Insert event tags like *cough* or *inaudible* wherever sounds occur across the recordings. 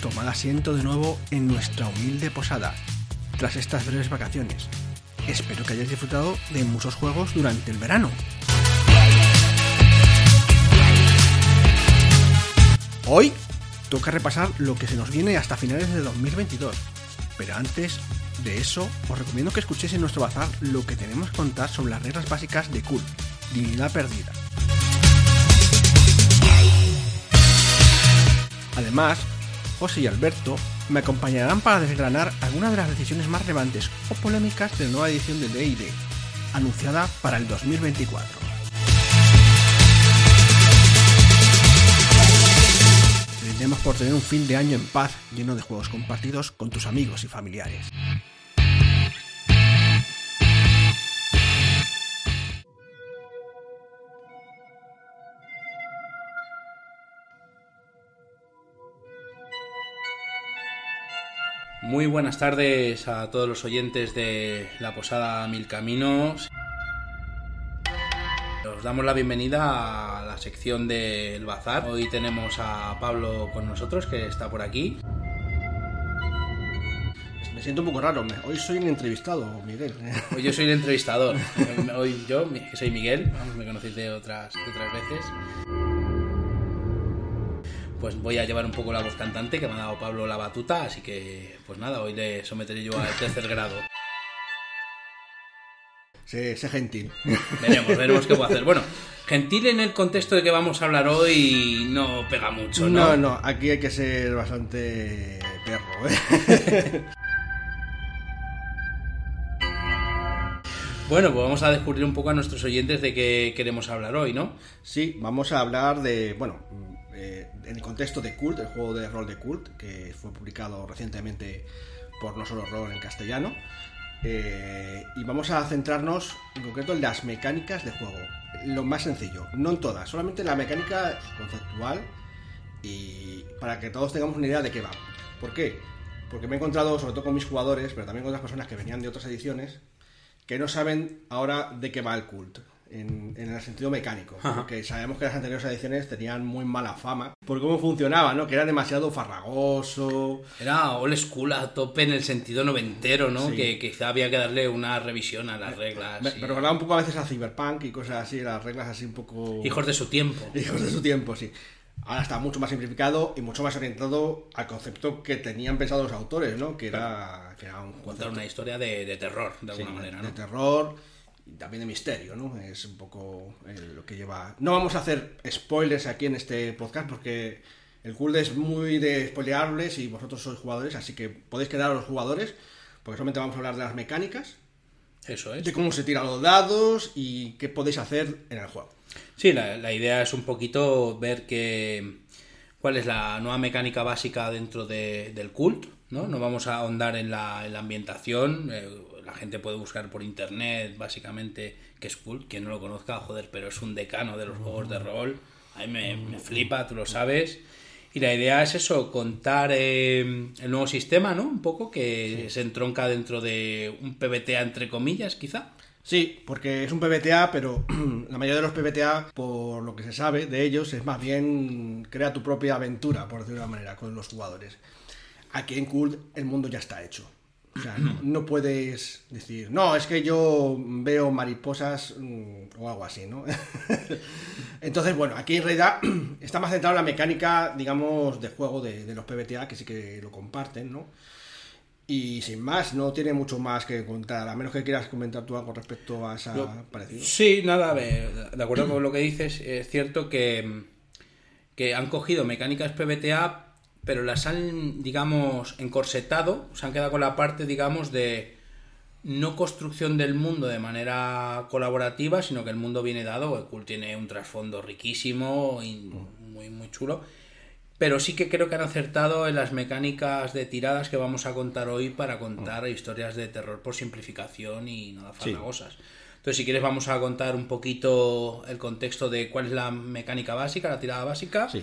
tomad asiento de nuevo en nuestra humilde posada tras estas breves vacaciones. Espero que hayáis disfrutado de muchos juegos durante el verano. Hoy toca repasar lo que se nos viene hasta finales de 2022. Pero antes de eso, os recomiendo que escuchéis en nuestro bazar lo que tenemos que contar sobre las reglas básicas de Cult, Divinidad Perdida. Además, José y Alberto me acompañarán para desgranar algunas de las decisiones más relevantes o polémicas de la nueva edición de D&D, anunciada para el 2024. Brindemos por tener un fin de año en paz lleno de juegos compartidos con tus amigos y familiares. Muy buenas tardes a todos los oyentes de la Posada Mil Caminos. Os damos la bienvenida a la sección del bazar. Hoy tenemos a Pablo con nosotros, que está por aquí. Me siento un poco raro, hoy soy el entrevistado, Miguel. *laughs* Hoy yo soy el entrevistador. Hoy yo, que soy Miguel, me conocéis de otras, de otras veces. Pues voy a llevar un poco la voz cantante que me ha dado Pablo la batuta, así que pues nada, hoy le someteré yo al tercer grado. sé, sé gentil. Veremos, *laughs* veremos qué puedo hacer. Bueno, gentil en el contexto de que vamos a hablar hoy no pega mucho, ¿no? No, no, aquí hay que ser bastante perro, ¿eh? *laughs* Bueno, pues vamos a descubrir un poco a nuestros oyentes de qué queremos hablar hoy, ¿no? Sí, vamos a hablar de, bueno, eh, en el contexto de Cult, el juego de rol de Cult, que fue publicado recientemente por No Solo Rol en castellano. Eh, y vamos a centrarnos en concreto en las mecánicas de juego. Lo más sencillo, no en todas, solamente en la mecánica conceptual y para que todos tengamos una idea de qué va. ¿Por qué? Porque me he encontrado, sobre todo con mis jugadores, pero también con otras personas que venían de otras ediciones, que no saben ahora de qué va el cult. En, en el sentido mecánico, Ajá. porque sabemos que las anteriores ediciones tenían muy mala fama por cómo funcionaba, ¿no? Que era demasiado farragoso, Era old school a tope en el sentido noventero, ¿no? Sí. Que quizá había que darle una revisión a las reglas. Me, y- me recordaba un poco a veces a Cyberpunk y cosas así, las reglas así un poco... Hijos de su tiempo. *laughs* Hijos de su tiempo, sí. Ahora está mucho más simplificado y mucho más orientado al concepto que tenían pensado los autores, ¿no? Que era, que era un Contar concepto una historia de, de terror, de sí, alguna manera, de ¿no? terror y también de misterio, ¿no? Es un poco eh, lo que lleva... No vamos a hacer spoilers aquí en este podcast porque el cult es muy de spoileables y vosotros sois jugadores, así que podéis quedar a los jugadores porque solamente vamos a hablar de las mecánicas, Eso es. de cómo se tiran los dados y qué podéis hacer en el juego. Sí, la, la idea es un poquito ver que, cuál es la nueva mecánica básica dentro de- del cult, ¿no? No vamos a ahondar en la, en la ambientación, eh, la gente puede buscar por internet básicamente qué es cult, quien no lo conozca, joder, pero es un decano de los juegos de rol, a mí me, me flipa, tú lo sabes. Y la idea es eso, contar eh, el nuevo sistema, ¿no? Un poco que se entronca dentro de un PBTA entre comillas, quizá. Sí, porque es un PBTA, pero *clears throat* la mayoría de los PBTA, por lo que se sabe de ellos, es más bien crea tu propia aventura, por decirlo de una manera, con los jugadores. Aquí en Cult el mundo ya está hecho. O sea, no, no puedes decir, no, es que yo veo mariposas mm, o algo así, ¿no? *laughs* Entonces, bueno, aquí en realidad *clears throat* está más centrado en la mecánica, digamos, de juego de, de los PBTA, que sí que lo comparten, ¿no? Y sin más, no tiene mucho más que contar, a menos que quieras comentar tú algo respecto a esa Lo- parecido. Sí, nada, de acuerdo con lo que dices, es cierto que, que han cogido mecánicas PBTA, pero las han, digamos, encorsetado, se han quedado con la parte, digamos, de no construcción del mundo de manera colaborativa, sino que el mundo viene dado, el Cult tiene un trasfondo riquísimo y muy, muy chulo. Pero sí que creo que han acertado en las mecánicas de tiradas que vamos a contar hoy para contar historias de terror por simplificación y nada farragosas. Entonces, si quieres, vamos a contar un poquito el contexto de cuál es la mecánica básica, la tirada básica. Sí.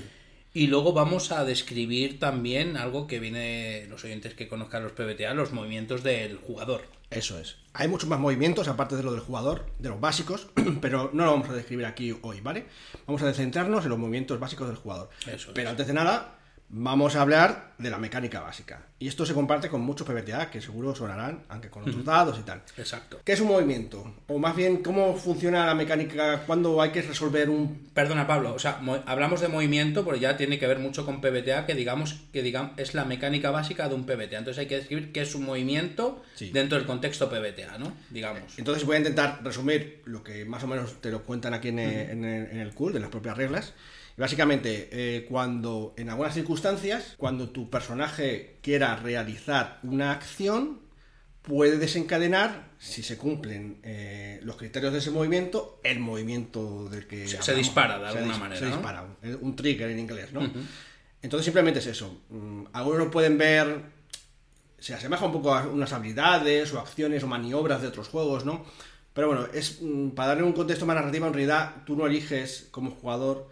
Y luego vamos a describir también algo que viene los oyentes que conozcan los PBTA, los movimientos del jugador. Eso es. Hay muchos más movimientos, aparte de lo del jugador, de los básicos, *clears throat* pero no lo vamos a describir aquí hoy, ¿vale? Vamos a centrarnos en los movimientos básicos del jugador. Eso es. Pero antes de nada, vamos a hablar de la mecánica básica. Y esto se comparte con muchos PBTA que seguro sonarán, aunque con otros dados y tal. Exacto. ¿Qué es un movimiento? O más bien, ¿cómo funciona la mecánica cuando hay que resolver un... Perdona, Pablo, o sea, mo- hablamos de movimiento, pero ya tiene que ver mucho con PBTA, que digamos que digamos, es la mecánica básica de un PBTA. Entonces hay que describir qué es un movimiento Sí. dentro del contexto PBTA, ¿no? Digamos. Entonces voy a intentar resumir lo que más o menos te lo cuentan aquí en el, en el, en el CUL, de las propias reglas. Básicamente, eh, cuando en algunas circunstancias, cuando tu personaje quiera realizar una acción, puede desencadenar, si se cumplen eh, los criterios de ese movimiento, el movimiento del que... Se- dispara de Se alguna dis- manera, Se ¿no? dispara, un, un trigger en inglés, ¿no? Entonces simplemente es eso. Mm, Algunos lo pueden ver se asemeja un poco a unas habilidades o acciones o maniobras de otros juegos, ¿no? Pero bueno, es mm, para darle un contexto más narrativo, en realidad tú no eliges como jugador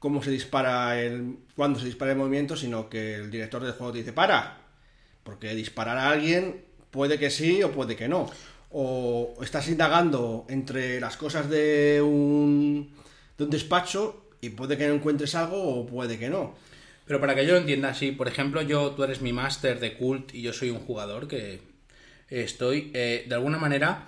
cómo se dispara el. cuándo se dispara el movimiento, sino que el director del juego te dice para. Porque disparar a alguien puede que sí o puede que no. O estás indagando entre las cosas de un, de un despacho y puede que no encuentres algo o puede que no. Pero para que yo lo entienda así, por ejemplo, yo, tú eres mi máster de cult y yo soy un jugador que estoy, eh, de alguna manera,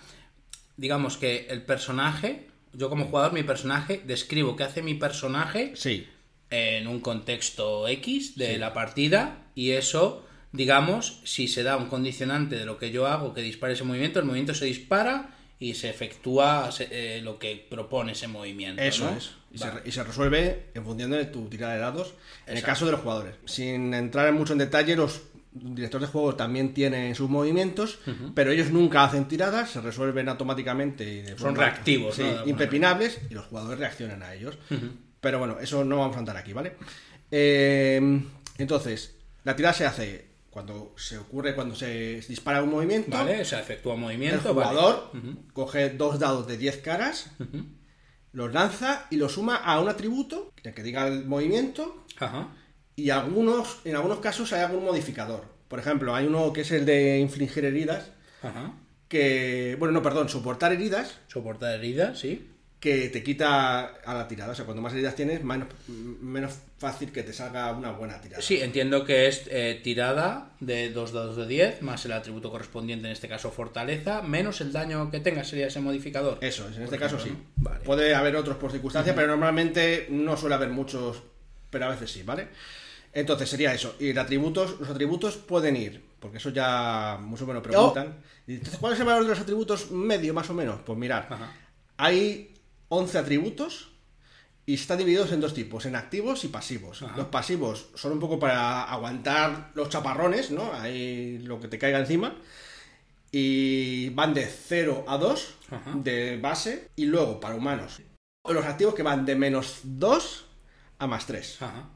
digamos que el personaje, yo como jugador, mi personaje, describo qué hace mi personaje Sí. en un contexto X de la partida y eso, digamos, si se da un condicionante de lo que yo hago que dispare ese movimiento, el movimiento se dispara y se efectúa eh, lo que propone ese movimiento. Eso ¿no? es. Y, Vale. se, y se resuelve en función de tu tirada de dados, en el caso de los jugadores. Sin entrar en mucho en detalle, los directores de juego también tienen sus movimientos, pero ellos nunca hacen tiradas, se resuelven automáticamente y de Son reactivos, sí, impepinables, y los jugadores reaccionan a ellos. Pero bueno, eso no vamos a andar aquí, ¿vale? Eh, entonces, la tirada se hace cuando se ocurre, cuando se dispara un movimiento. Vale, se efectúa El movimiento. vale. jugador coge dos dados de 10 caras, los lanza y los suma a un atributo que diga el movimiento Ajá. Y algunos, en algunos casos hay algún modificador. Por ejemplo, hay uno que es el de infligir heridas, Ajá. que, bueno, no, perdón, soportar heridas, Soportar heridas, sí. que te quita a la tirada. O sea, cuanto más heridas tienes, menos, menos fácil que te salga una buena tirada. Sí, entiendo que es eh, tirada de dos dados de 10, más el atributo correspondiente, en este caso fortaleza, menos el daño que tenga, sería ese modificador. Eso es, en este caso sí. ejemplo, ¿no? Vale. Puede haber otros por circunstancia, pero normalmente no suele haber muchos, pero a veces sí, ¿vale? Entonces sería eso. Y los atributos, los atributos pueden ir, porque eso ya muchos me lo preguntan. Entonces, ¿cuál es el valor de los atributos medio, más o menos? Pues mirar, hay 11 atributos y están divididos en dos tipos, en activos y pasivos. Ajá. Los pasivos son un poco para aguantar los chaparrones, ¿no? Ahí lo que te caiga encima. Y van de 0 a 2 Ajá. de base. Y luego para humanos. Los activos que van de menos 2 a más 3. Ajá.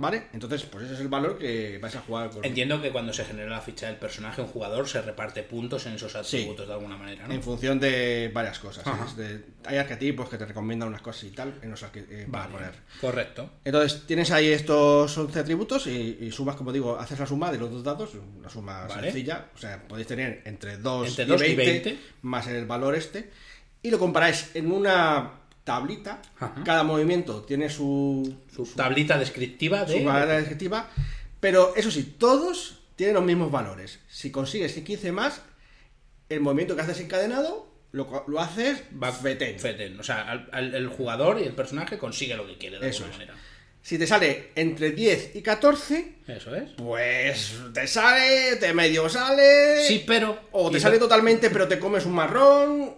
¿Vale? Entonces, pues ese es el valor que vais a jugar con. Entiendo que cuando se genera la ficha del personaje, un jugador se reparte puntos en esos atributos de alguna manera, ¿no? En función de varias cosas. De- hay arquetipos que te recomiendan unas cosas y tal en los eh, Vale, poner. correcto. Entonces tienes ahí estos 11 atributos y, y sumas, como digo, haces la suma de los dos dados, una suma Vale. sencilla. O sea, podéis tener entre 2 Entre y, dos y 20, 20. más el valor este. Y lo comparáis en una tablita. Ajá. Cada movimiento tiene su, Su tablita descriptiva de... su palabra descriptiva. Pero eso sí, todos tienen los mismos valores. Si consigues 15 más, el movimiento que haces encadenado lo, lo haces Va fetén. fetén. O sea, al- al- el jugador y el personaje consigue lo que quiere de Eso alguna es. manera. Si te sale entre 10 y 14, Eso es. Pues te sale, te medio sale. Sí, pero... O te sale totalmente, pero te comes un marrón.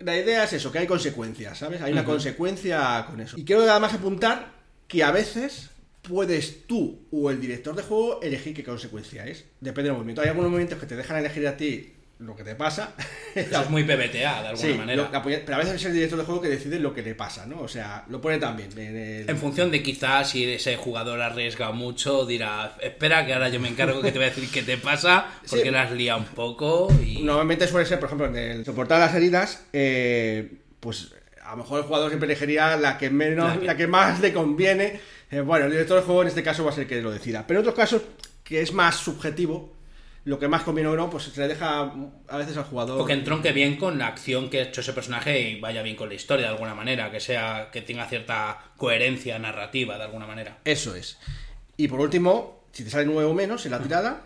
La idea es eso, que hay consecuencias, ¿sabes? Hay una consecuencia con eso. Y quiero además apuntar que a veces puedes tú o el director de juego elegir qué consecuencia es. Depende del movimiento. Hay algunos movimientos que te dejan elegir a ti lo que te pasa. *laughs* Eso es muy PBTA, de alguna Sí, manera. lo- pero a veces es el director de juego que decide lo que le pasa, ¿no? O sea, lo pone también. En, el- En función de quizás si ese jugador arriesga mucho, dirá, espera que ahora yo me encargo que te voy a decir qué te pasa, *laughs* porque Sí. la has liado un poco y... Normalmente suele ser, por ejemplo, en el soportar las heridas, eh, pues a lo mejor el jugador siempre elegiría la que menos, La la que- que, más le conviene. Eh, bueno, el director del juego en este caso va a ser el que lo decida. Pero en otros casos, que es más subjetivo, lo que más conviene o no, pues se le deja a veces al jugador. O que entronque bien con la acción que ha hecho ese personaje y vaya bien con la historia de alguna manera, que sea que tenga cierta coherencia narrativa de alguna manera. Eso es. Y por último, si te sale 9 o menos en la tirada,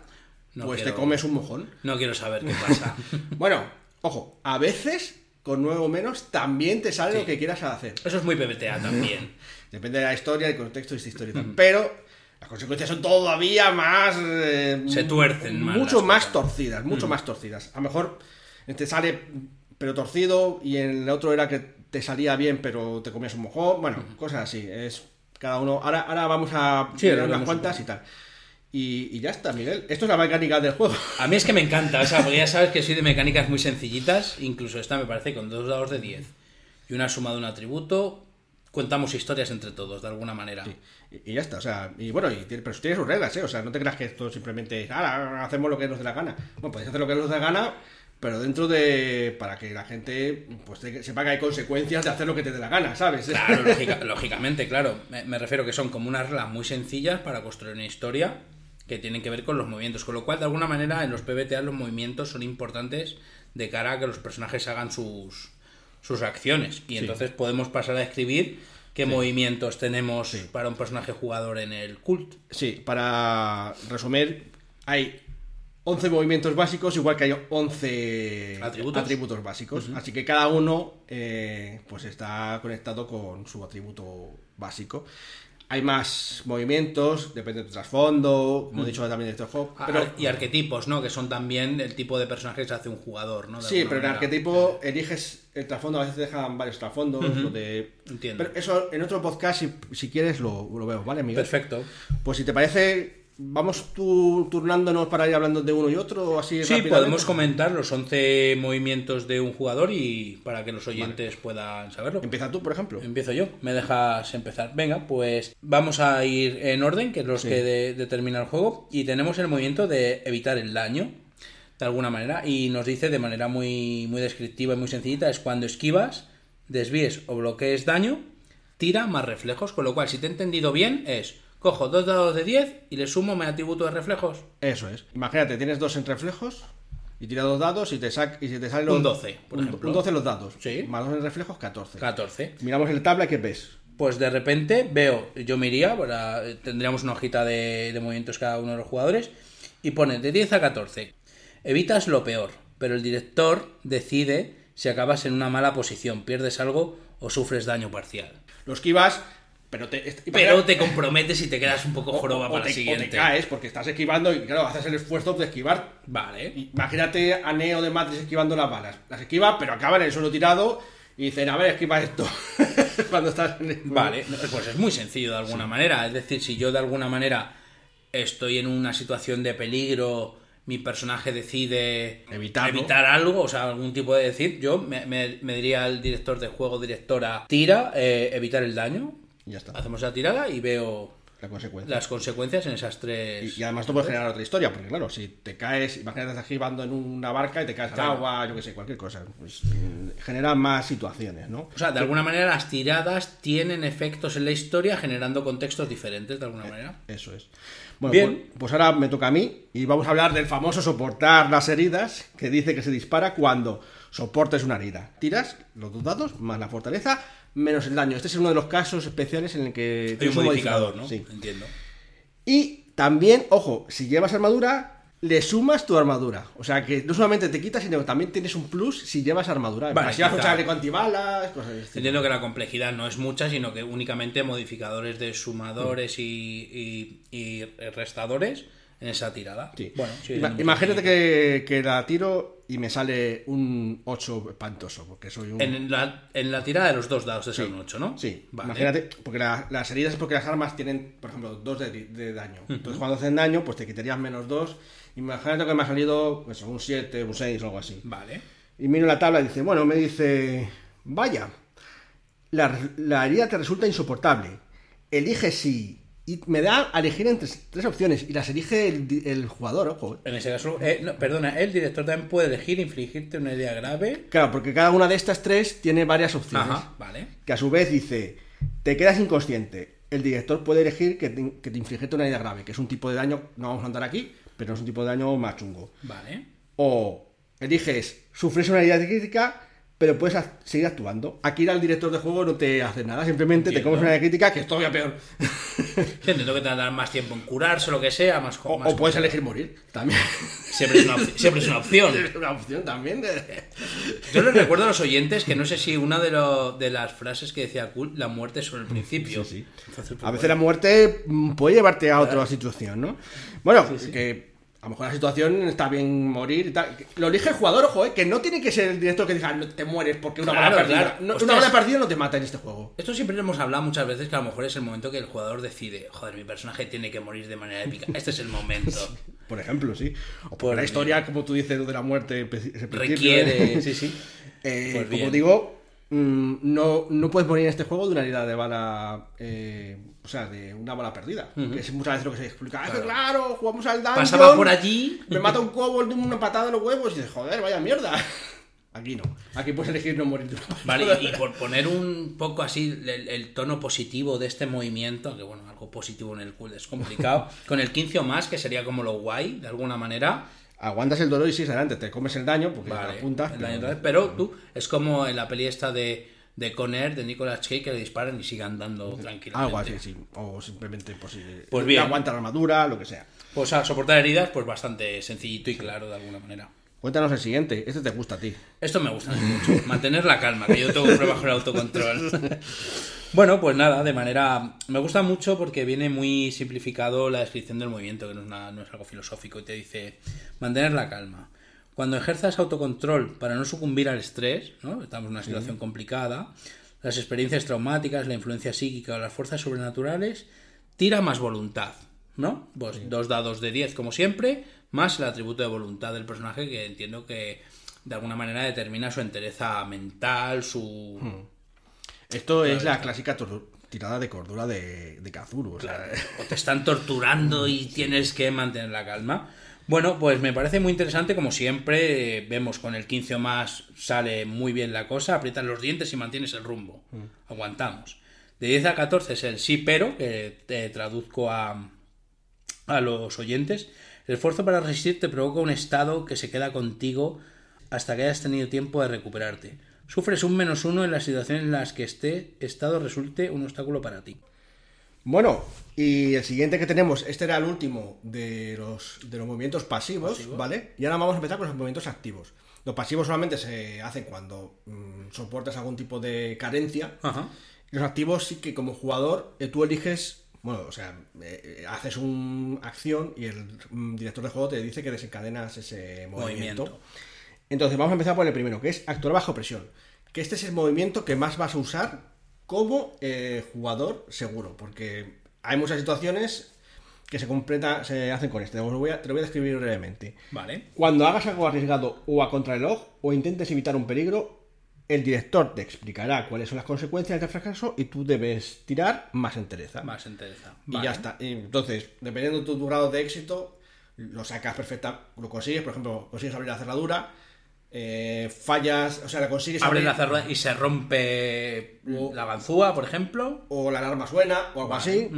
No pues quiero- te comes un mojón. No quiero saber qué pasa. *laughs* Bueno, ojo, a veces con 9 o menos también te sale lo que quieras hacer. Eso es muy PBTA también. *laughs* Depende de la historia, del contexto de esta historia. Pero las consecuencias son todavía más. eh, Se tuercen más Mucho más cosas. torcidas, mucho más torcidas. A lo mejor te sale pero torcido y en el otro era que te salía bien pero te comías un mojón. Bueno, cosas así. Es cada uno. Ahora, ahora vamos a Sí, mirar unas cuantas y tal. Y, y ya está, Miguel. Esto es la mecánica del juego. *laughs* A mí es que me encanta, o sea, porque ya sabes que soy de mecánicas muy sencillitas, incluso esta me parece con dos dados de 10 y una suma de un atributo, contamos historias entre todos, de alguna manera. Y, y ya está, o sea, y bueno, y tiene, pero tiene sus reglas, ¿eh? O sea, no te creas que esto simplemente es, "Ala, hacemos lo que nos dé la gana. Bueno, podéis hacer lo que nos dé la gana, pero dentro de. para que la gente pues sepa que hay consecuencias de hacer lo que te dé la gana, ¿sabes? Claro, *laughs* lógica- lógicamente, claro. Me, me refiero que son como unas reglas muy sencillas para construir una historia que tienen que ver con los movimientos. Con lo cual, de alguna manera, en los PBTA los movimientos son importantes de cara a que los personajes hagan sus, sus acciones. Y entonces podemos pasar a escribir qué movimientos tenemos para un personaje jugador en el cult. Sí, para resumir, hay 11 movimientos básicos, igual que hay 11 ¿Atributos? básicos. Así que cada uno eh, pues está conectado con su atributo básico. Hay más movimientos, depende de tu trasfondo, como he dicho también de juego. Ah, Pero, y arquetipos, ¿no? Que son también el tipo de personajes que se hace un jugador, ¿no? De sí, pero en arquetipo eliges el trasfondo, a veces te dejan varios trasfondos. lo de... Entiendo. Pero eso en otro podcast, si, si quieres, lo, lo veo, ¿vale, Miguel? Perfecto. Pues si te parece, vamos tú turnándonos para ir hablando de uno y otro, así Sí, podemos comentar los 11 movimientos de un jugador y para que los oyentes puedan saberlo. Empieza tú, por ejemplo. Empiezo yo, me dejas empezar. Venga, pues vamos a ir en orden, que es los que de- determina el juego. Y tenemos el movimiento de evitar el daño, de alguna manera. Y nos dice de manera muy, muy descriptiva y muy sencillita: es cuando esquivas, desvíes o bloquees daño, tira más reflejos. Con lo cual, si te he entendido bien, es cojo dos dados de 10 y le sumo mi atributo de reflejos. Eso es. Imagínate, tienes dos en reflejos y tira dos dados y te sac y si te sale los... Un 12, por un, ejemplo. un 12 los dados. Sí. Más dos en reflejos, 14. 14. Miramos el tabla, ¿qué ves? Pues de repente veo, yo me iría, para- tendríamos una hojita de, de movimientos cada uno de los jugadores, y pone de 10 a 14. Evitas lo peor, pero el director decide si acabas en una mala posición, pierdes algo o sufres daño parcial. Los esquivas, pero te... Pero te comprometes y te quedas un poco joroba o para te, el siguiente. o te caes porque estás esquivando y claro, haces el esfuerzo de esquivar. Vale. Imagínate a Neo de Matrix esquivando las balas. Las esquiva, pero acaba en el suelo tirado y dicen, a ver, esquiva esto. *laughs* Cuando estás en el... Vale, pues es muy sencillo de alguna manera. Es decir, si yo de alguna manera estoy en una situación de peligro, mi personaje decide Evitarlo. evitar algo, o sea, algún tipo de decir, yo me, me- me diría al director de juego, directora, tira, eh, evitar el daño. Ya está. Hacemos la tirada y veo La consecuencia. las consecuencias en esas tres. Y, y además esto puede generar otra historia, porque claro, si te caes, imagínate estás esquivando en una barca y te caes al agua, yo que sé, cualquier cosa, pues mm, genera más situaciones, ¿no? O sea, de alguna manera las tiradas tienen efectos en la historia generando contextos diferentes, de alguna manera. Eso es. Bueno, Bien. Pues, pues ahora me toca a mí y vamos a hablar del famoso soportar las heridas, que dice que se dispara cuando soportes una herida. Tiras los dos dados más la fortaleza menos el daño. Este es uno de los casos especiales en el que Hay un modificador, ¿no? Sí. Entiendo. Y también, ojo, si llevas armadura, le sumas tu armadura. O sea que no solamente te quitas, sino que también tienes un plus si llevas armadura. Vale, si un quizá- chaleco antibalas, cosas de este Entiendo que la complejidad no es mucha, sino que únicamente modificadores de sumadores y, y- y restadores en esa tirada. Sí. Bueno, sí, Ima- imagínate que, que la tiro y me sale un 8 espantoso, porque soy un... En la, en la tirada de los dos dados de ser un 8, ¿no? Sí, Vale. imagínate, porque la- las heridas es porque las armas tienen, por ejemplo, 2 de, de daño. Entonces cuando hacen daño, pues te quitarías menos 2. Imagínate que me ha salido pues, un 7, un 6 o algo así. Vale. Y miro la tabla y dice, bueno, me dice, vaya, la, la herida te resulta insoportable. Elige si... Y me da a elegir entre tres opciones y las elige el, jugador, ojo. eh. En ese caso, eh, no, perdona, el director también puede elegir infligirte una herida grave. Claro, porque cada una de estas tres tiene varias opciones. Ajá, vale. Que a su vez dice, te quedas inconsciente. El director puede elegir que te, que te infligirte una herida grave, que es un tipo de daño, no vamos a andar aquí, pero es un tipo de daño más chungo. Vale. O eliges, sufres una herida crítica, pero puedes seguir actuando. Aquí al director de juego no te hace nada, simplemente te comes una crítica que es todavía peor. *laughs* Entiendo que te dar más tiempo en curarse o lo que sea, más O, más o puedes elegir morir, también. Siempre es una, siempre es una opción. *laughs* Es una opción también. de- Yo les recuerdo a los oyentes que no sé si una de, lo- de las frases que decía Kul, la muerte es sobre el principio. Sí, sí. Entonces, pues, A veces la muerte mm, puede llevarte a otra situación, ¿no? Bueno, que a lo mejor la situación está bien morir y tal. Lo elige el jugador, ojo, ¿eh? que no tiene que ser el director que diga "No, te mueres porque una Claro, bala perdida. claro. No, una perdida no te mata en este juego. Esto siempre lo hemos hablado muchas veces que a lo mejor es el momento que el jugador decide, joder, mi personaje tiene que morir de manera épica. Este es el momento. *laughs* Por ejemplo, sí. O Pues la bien. historia, como tú dices, de la muerte principio, Requiere, ¿eh? sí, sí. Eh, Pues como digo, mm, no, no puedes morir en este juego de una herida de bala. eh, o sea, de una bala perdida. Que es muchas veces lo que se explica. Ah, que Claro. claro, jugamos al dungeon. Pasaba por allí. Me mata un kobold de una patada en los huevos y dices, joder, vaya mierda. *laughs* Aquí no. Aquí puedes elegir no morir. Vale, y, y por poner un poco así el, el tono positivo de este movimiento, que bueno, algo positivo en el cool es complicado, *laughs* con el 15 o más, que sería como lo guay, de alguna manera, Aguantas el dolor y sigues adelante. Te comes el daño porque Vale, te apuntas. el pero- daño pero tú, es como en la peli esta de, de Conner, de Nicolas Cage, que le disparan y sigan andando tranquilamente. Algo así, sí. O simplemente pues, Pues bien. aguanta la armadura, lo que sea. Pues a soportar heridas, pues bastante sencillito y claro de alguna manera. Cuéntanos el siguiente. Este te gusta a ti. Esto me gusta mucho, *laughs* mantener la calma, que yo tengo problemas con el autocontrol. *laughs* Bueno, pues nada, de manera... Me gusta mucho porque viene muy simplificado la descripción del movimiento, que no es, nada- no es algo filosófico, y te dice mantener la calma. Cuando ejerzas autocontrol para no sucumbir al estrés, ¿no? estamos en una situación complicada, las experiencias traumáticas, la influencia psíquica o las fuerzas sobrenaturales, tira más voluntad, ¿no? Pues dos dados de 10 como siempre, más el atributo de voluntad del personaje que entiendo que de alguna manera determina su entereza mental, su... Esto es la clásica tirada de cordura de, de Kazuru. o sea, o te están torturando y *laughs* tienes que mantener la calma. Bueno, pues me parece muy interesante, como siempre, eh, vemos con el 15 o más sale muy bien la cosa, aprietas los dientes y mantienes el rumbo. Aguantamos. De 10 a 14 es el sí pero, que te traduzco a, a los oyentes. El esfuerzo para resistir te provoca un estado que se queda contigo hasta que hayas tenido tiempo de recuperarte. Sufres un menos uno en las situaciones en las que este estado resulte un obstáculo para ti. Bueno, y el siguiente que tenemos, este era el último de los, de los movimientos pasivos, Pasivos. ¿vale? Y ahora vamos a empezar con los movimientos activos. Los pasivos solamente se hacen cuando mm, soportas algún tipo de carencia. Ajá. Los activos sí que como jugador eh, tú eliges, bueno, o sea, eh, eh, haces una acción y el mm, director de juego te dice que desencadenas ese movimiento. Movimiento. Entonces vamos a empezar por el primero, que es actuar bajo presión. Que este es el movimiento que más vas a usar como eh, jugador seguro, porque hay muchas situaciones que se completa, se hacen con este. Os lo voy a- te lo voy a describir brevemente. Vale. Cuando hagas algo arriesgado o a contrarreloj o intentes evitar un peligro, el director te explicará cuáles son las consecuencias del fracaso y tú debes tirar más entereza. Más entereza. Y ya está. Entonces, dependiendo de tu, tu grado de éxito, lo sacas perfecta, lo consigues, por ejemplo, consigues abrir la cerradura, eh, fallas, o sea, la consigues Abre la cerradura y se rompe la ganzúa, por ejemplo. o la alarma suena, o algo así,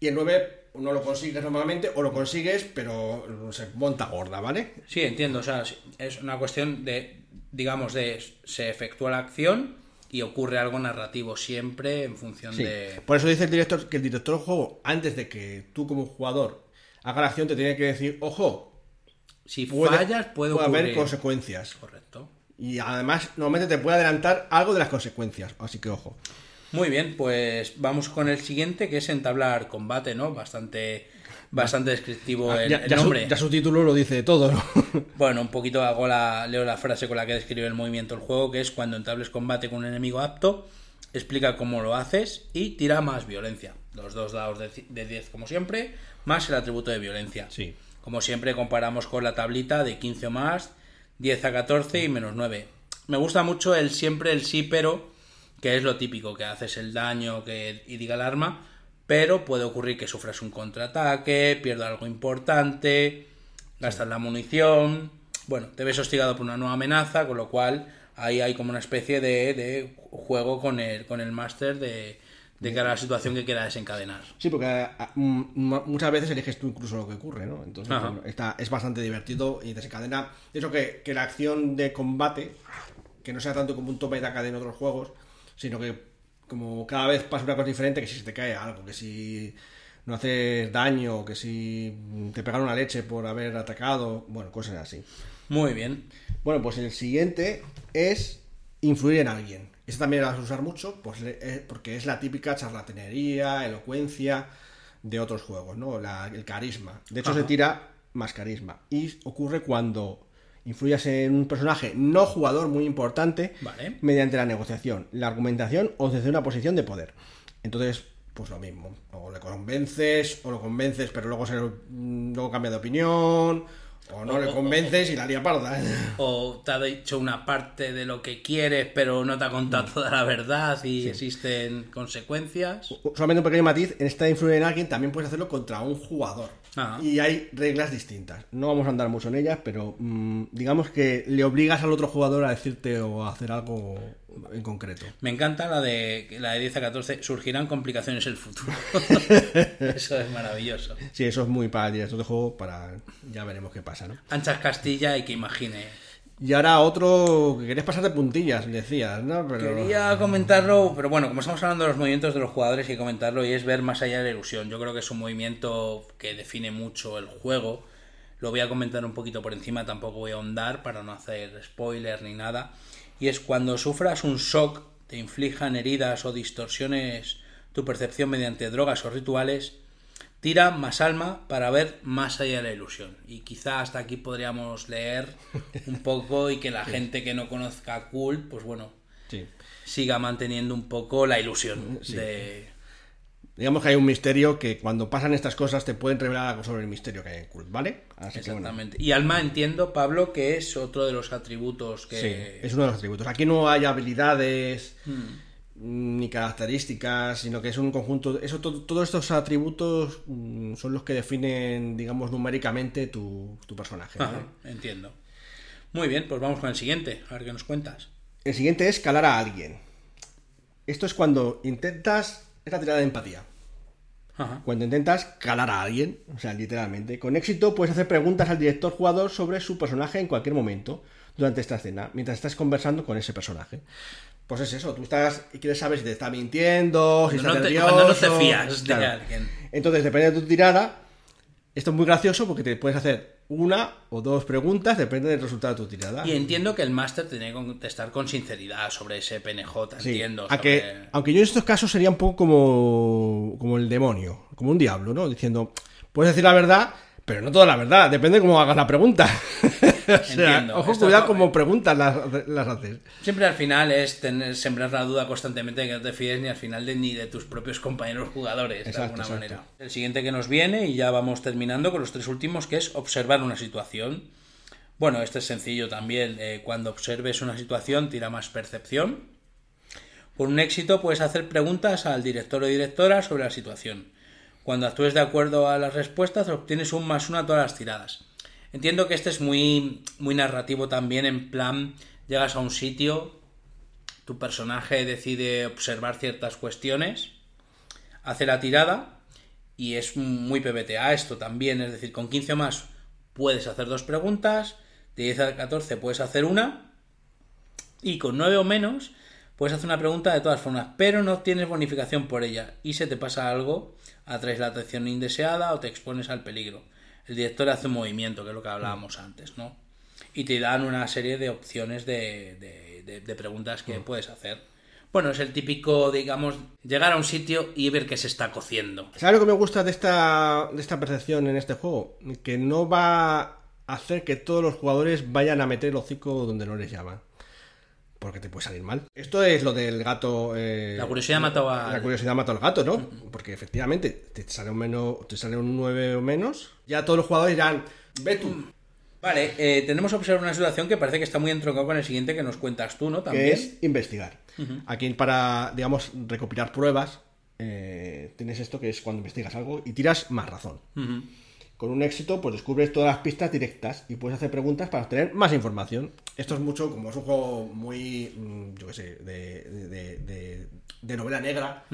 y el 9 no lo consigues normalmente, o lo consigues, pero se monta gorda, ¿vale? Sí, entiendo. O sea, es una cuestión de, digamos, de se efectúa la acción y ocurre algo narrativo siempre en función Sí. de... Por eso dice el director que el director del juego, antes de que tú como jugador haga la acción, te tiene que decir, ojo, Si puede, fallas, puede, puede haber consecuencias. Correcto. Y además, normalmente te puede adelantar algo de las consecuencias, así que ojo. Muy bien, pues vamos con el siguiente, que es entablar combate, ¿no? Bastante, bastante descriptivo el, Ah, ya, el ya su, nombre. ya su título lo dice todo, ¿no? *laughs* Bueno, un poquito hago la, leo la frase con la que describe el movimiento del juego, que es cuando entables combate con un enemigo apto, explica cómo lo haces y tira más violencia. Los dos dados de 10 como siempre, más el atributo de violencia. Sí. Como siempre comparamos con la tablita de 15 o más, 10 a 14 y menos 9. Me gusta mucho el siempre el sí pero, que es lo típico, que haces el daño que, y diga el arma, pero puede ocurrir que sufras un contraataque, pierdas algo importante, gastas la munición, bueno, te ves hostigado por una nueva amenaza, con lo cual ahí hay como una especie de, de juego con el, con el máster de, de cara a la situación que quiera desencadenar. Sí, porque a- m- m- muchas veces eliges tú incluso lo que ocurre, ¿no? Entonces, bueno, está, es bastante divertido y desencadena. Eso que, que la acción de combate que no sea tanto como un tope de daca en otros juegos, sino que como cada vez pasa una cosa diferente, que si se te cae algo, que si no haces daño, que si te pegan una leche por haber atacado, bueno, cosas así. Muy bien. Bueno, pues el siguiente es influir en alguien. Este también lo vas a usar mucho, pues eh, porque es la típica charlatanería, elocuencia de otros juegos, ¿no? La- el carisma. De hecho, Ajá. se tira más carisma. Y ocurre cuando influyas en un personaje no jugador muy importante Vale. mediante la negociación, la argumentación o desde una posición de poder. Entonces, pues lo mismo. O le convences, o lo convences, pero luego, se, luego cambia de opinión, o no O- le o- convences y la lía parda. O te ha dicho una parte de lo que quieres, pero no te ha contado toda la verdad y existen consecuencias. Solamente un pequeño matiz, en esta de influir en alguien también puedes hacerlo contra un jugador. Ah. Y hay reglas distintas. No vamos a andar mucho en ellas, pero mm, digamos que le obligas al otro jugador a decirte o a hacer algo en concreto. Me encanta la de la de 10 a 14. Surgirán complicaciones en el futuro. *laughs* Eso es maravilloso. Sí, eso es muy para el director de juego, para ya veremos qué pasa, ¿no? Anchas Castilla y que imagine. Y ahora otro que querías pasar de puntillas, decías, ¿no? Pero... Quería comentarlo, pero bueno, como estamos hablando de los movimientos de los jugadores, hay que comentarlo y es ver más allá de la ilusión. Yo creo que es un movimiento que define mucho el juego. Lo voy a comentar un poquito por encima, tampoco voy a ahondar para no hacer spoiler ni nada. Y es cuando sufras un shock, te inflijan heridas o distorsiones tu percepción mediante drogas o rituales, tira más alma para ver más allá de la ilusión. Y quizá hasta aquí podríamos leer un poco y que la gente que no conozca Cult, pues bueno, Sí. siga manteniendo un poco la ilusión de... Digamos que hay un misterio que cuando pasan estas cosas te pueden revelar algo sobre el misterio que hay en Cult, ¿vale? Así que bueno. Exactamente. Y alma entiendo, Pablo, que es otro de los atributos que... Sí, es uno de los atributos. Aquí no hay habilidades Hmm. ni características, sino que es un conjunto. Eso, to- todos estos atributos mm, son los que definen, digamos, numéricamente tu, tu personaje. ¿vale? Ajá, entiendo. Muy bien, pues vamos con el siguiente, a ver qué nos cuentas. El siguiente es calar a alguien. Esto es cuando intentas. Es la tirada de empatía. Ajá. Cuando intentas calar a alguien, o sea, literalmente. Con éxito puedes hacer preguntas al director jugador sobre su personaje en cualquier momento durante esta escena, mientras estás conversando con ese personaje. Pues es eso, tú estás y quieres saber si te está mintiendo, si Cuando está no te- nervioso. cuando no te fías de alguien. Entonces, depende de tu tirada. Esto es muy gracioso porque te puedes hacer una o dos preguntas, depende del resultado de tu tirada. Y entiendo que el máster tiene que contestar con sinceridad sobre ese PNJ, Sí, entiendo. aunque, sobre- aunque yo en estos casos sería un poco como, como el demonio, como un diablo, ¿no? Diciendo, puedes decir la verdad, pero no toda la verdad, depende de cómo hagas la pregunta. *laughs* *laughs* o sea, Entiendo, ojo, esto cuidado es- como preguntas las, las haces. Siempre al final es tener, sembrar la duda constantemente de que no te fíes ni al final de, ni de tus propios compañeros jugadores, de Exacto, alguna exacto. manera. El siguiente que nos viene, y ya vamos terminando con los tres últimos, que es observar una situación. Bueno, este es sencillo también. eh, cuando observes una situación, tira más percepción. Por un éxito puedes hacer preguntas al director o directora sobre la situación. Cuando actúes de acuerdo a las respuestas, obtienes un más uno a todas las tiradas. Entiendo que este es muy, muy narrativo también, en plan, llegas a un sitio, tu personaje decide observar ciertas cuestiones, hace la tirada y es muy PBTA esto también, es decir, con 15 o más puedes hacer dos preguntas, de 10 a 14 puedes hacer una y con 9 o menos puedes hacer una pregunta de todas formas, pero no tienes bonificación por ella y se te pasa algo, atraes la atención indeseada o te expones al peligro. El director hace un movimiento, que es lo que hablábamos antes, ¿no? Y te dan una serie de opciones de, de- de- de preguntas que puedes hacer. Bueno, es el típico, digamos, llegar a un sitio y ver que se está cociendo. ¿Sabes lo que me gusta de esta, de esta percepción en este juego? Que no va a hacer que todos los jugadores vayan a meter el hocico donde no les llama. Porque te puede salir mal. Esto es lo del gato. eh, La curiosidad mató a... La curiosidad mata al gato, ¿no? Porque efectivamente te sale un menos, te sale un 9 o menos. Ya todos los jugadores dirán, ve tú, Vale, eh, tenemos que observar una situación que parece que está muy entroncado con el siguiente que nos cuentas tú, ¿no? que También. es investigar. Aquí para, digamos, recopilar pruebas, eh, tienes esto que es cuando investigas algo y tiras más razón. Ujú. Con un éxito, pues descubres todas las pistas directas y puedes hacer preguntas para obtener más información. Esto es mucho, como es un juego muy, mm, yo qué sé, de, de- de- de novela negra,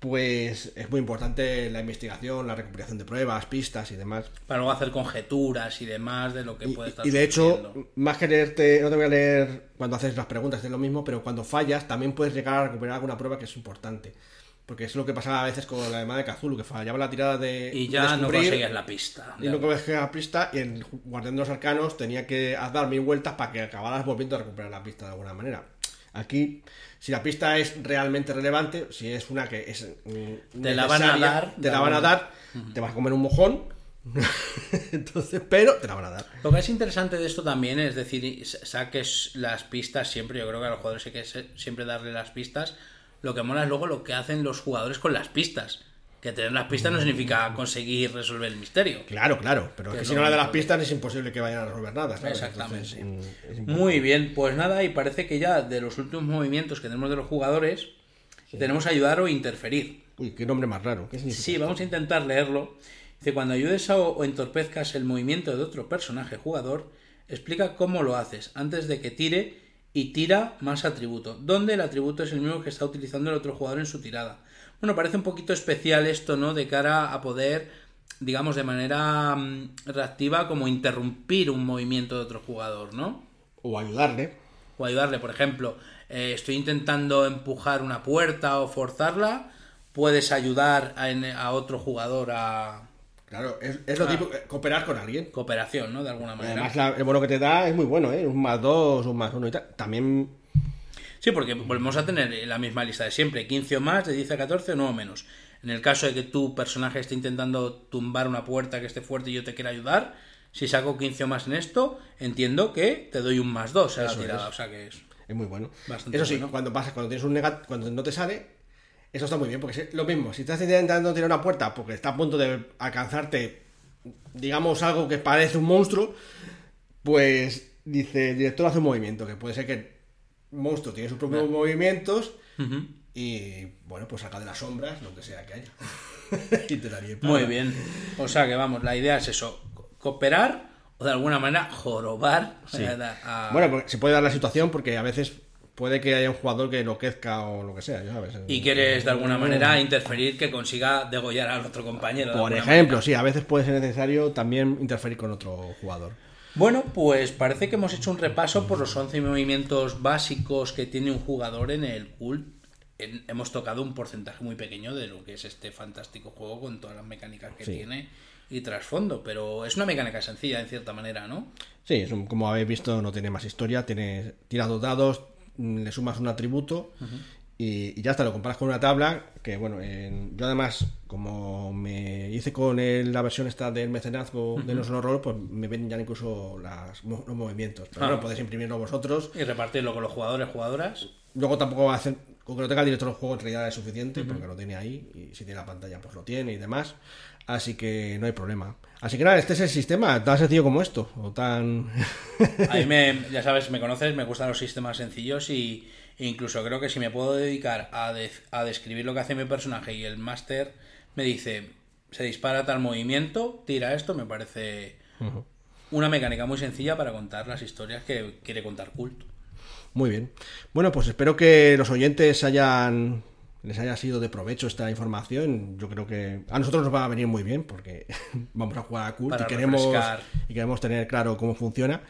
pues es muy importante la investigación, la recuperación de pruebas, pistas y demás. Para luego hacer conjeturas y demás de lo que Y, puede estar y de hecho, más que leerte, no te voy a leer cuando haces las preguntas, es lo mismo, pero cuando fallas también puedes llegar a recuperar alguna prueba que es importante. Porque es lo que pasaba a veces con la llamada de Kazulu, que fallaba la tirada de. Y ya no conseguías la pista. Y no conseguías la pista, y el guardián de los arcanos tenía que dar mil vueltas para que acabaras volviendo a recuperar la pista de alguna manera. Aquí, si la pista es realmente relevante, si es una que es. mm, Te la van a dar, Te la van a dar, te vas a comer un mojón. *laughs* Entonces, pero te la van a dar. Lo que es interesante de esto también es decir, saques las pistas siempre. Yo creo que a los jugadores hay que siempre darle las pistas. Lo que mola es luego lo que hacen los jugadores con las pistas. Que tener las pistas no significa conseguir resolver el misterio. Claro, claro, pero es Que si no le das las pistas es imposible que vayan a resolver nada. ¿sabes? Exactamente. Entonces, mm, es importante. Muy bien, pues nada, y parece que ya de los últimos movimientos que tenemos de los jugadores, tenemos ayudar o interferir. Uy, qué nombre más raro. Sí, vamos a intentar leerlo. Dice, cuando ayudes a- o entorpezcas el movimiento de otro personaje jugador, explica cómo lo haces antes de que tire y tira más atributo, donde el atributo es el mismo que está utilizando el otro jugador en su tirada. Bueno, parece un poquito especial esto, ¿no? De cara a poder, digamos, de manera mm, reactiva, como interrumpir un movimiento de otro jugador, ¿no? O ayudarle. o ayudarle. Por ejemplo, eh, estoy intentando empujar una puerta o forzarla, puedes ayudar a, otro jugador a Claro, es, es lo Ah. típico, eh, cooperar con alguien. cooperación, ¿no? De alguna manera. Además, la- el bono que te da es muy bueno, ¿eh? Un más dos, un más uno y tal. También, Sí, porque volvemos a tener la misma lista de siempre, 15 o más, de 10 a 14 o no o menos. En el caso de que tu personaje esté intentando tumbar una puerta que esté fuerte y yo te quiera ayudar, si saco 15 o más en esto, entiendo que te doy un más 2 a la tirada. es. O sea que es... es muy bueno. Bastante Eso sí, bueno. cuando pasa, cuando tienes un negat, cuando no te sale, eso está muy bien, porque es lo mismo. Si estás intentando tirar una puerta porque está a punto de alcanzarte, digamos, algo que parece un monstruo, pues dice, el director hace un movimiento, que puede ser que el monstruo tiene sus propios movimientos y, bueno, pues saca de las sombras lo que sea que haya. *laughs* y te daría Muy bien. O sea que vamos, la idea es eso, co- cooperar o de alguna manera jorobar Sí. a- a- Bueno, pues se puede dar la situación porque a veces puede que haya un jugador que enloquezca o lo que sea, ya sabes. y quieres de alguna manera interferir que consiga degollar al otro compañero. Por ejemplo, manera. sí, a veces puede ser necesario también interferir con otro jugador. Bueno, pues parece que hemos hecho un repaso por los 11 movimientos básicos que tiene un jugador en el cult. Hemos tocado un porcentaje muy pequeño de lo que es este fantástico juego con todas las mecánicas que Sí. tiene y trasfondo, pero es una mecánica sencilla en cierta manera, ¿no? Sí, es un- como habéis visto, no tiene más historia. Tiene, tiras dos dados, le sumas un atributo y, y ya está, lo comparas con una tabla. Que bueno, en- yo además, como me hice con el- la versión esta del mecenazgo de los horror, pues me ven ya incluso las, los movimientos. Pero Ah. bueno, podéis imprimirlo vosotros. Y repartirlo con los jugadores, jugadoras. Luego tampoco va a hacer, con que lo tenga el director del juego en realidad es suficiente, porque lo tiene ahí, y si tiene la pantalla pues lo tiene y demás. Así que no hay problema. Así que nada, este es el sistema, tan sencillo como esto, o tan... *laughs* A mí, me, ya sabes, me conoces, me gustan los sistemas sencillos y e incluso creo que si me puedo dedicar a, de- a describir lo que hace mi personaje y el máster me dice, se dispara tal movimiento, tira esto, me parece una mecánica muy sencilla para contar las historias que quiere contar Cult. Muy bien. Bueno, pues espero que los oyentes hayan les haya sido de provecho esta información. Yo creo que a nosotros nos va a venir muy bien porque *laughs* vamos a jugar a Cult Para y queremos, refrescar. y queremos tener claro cómo funciona.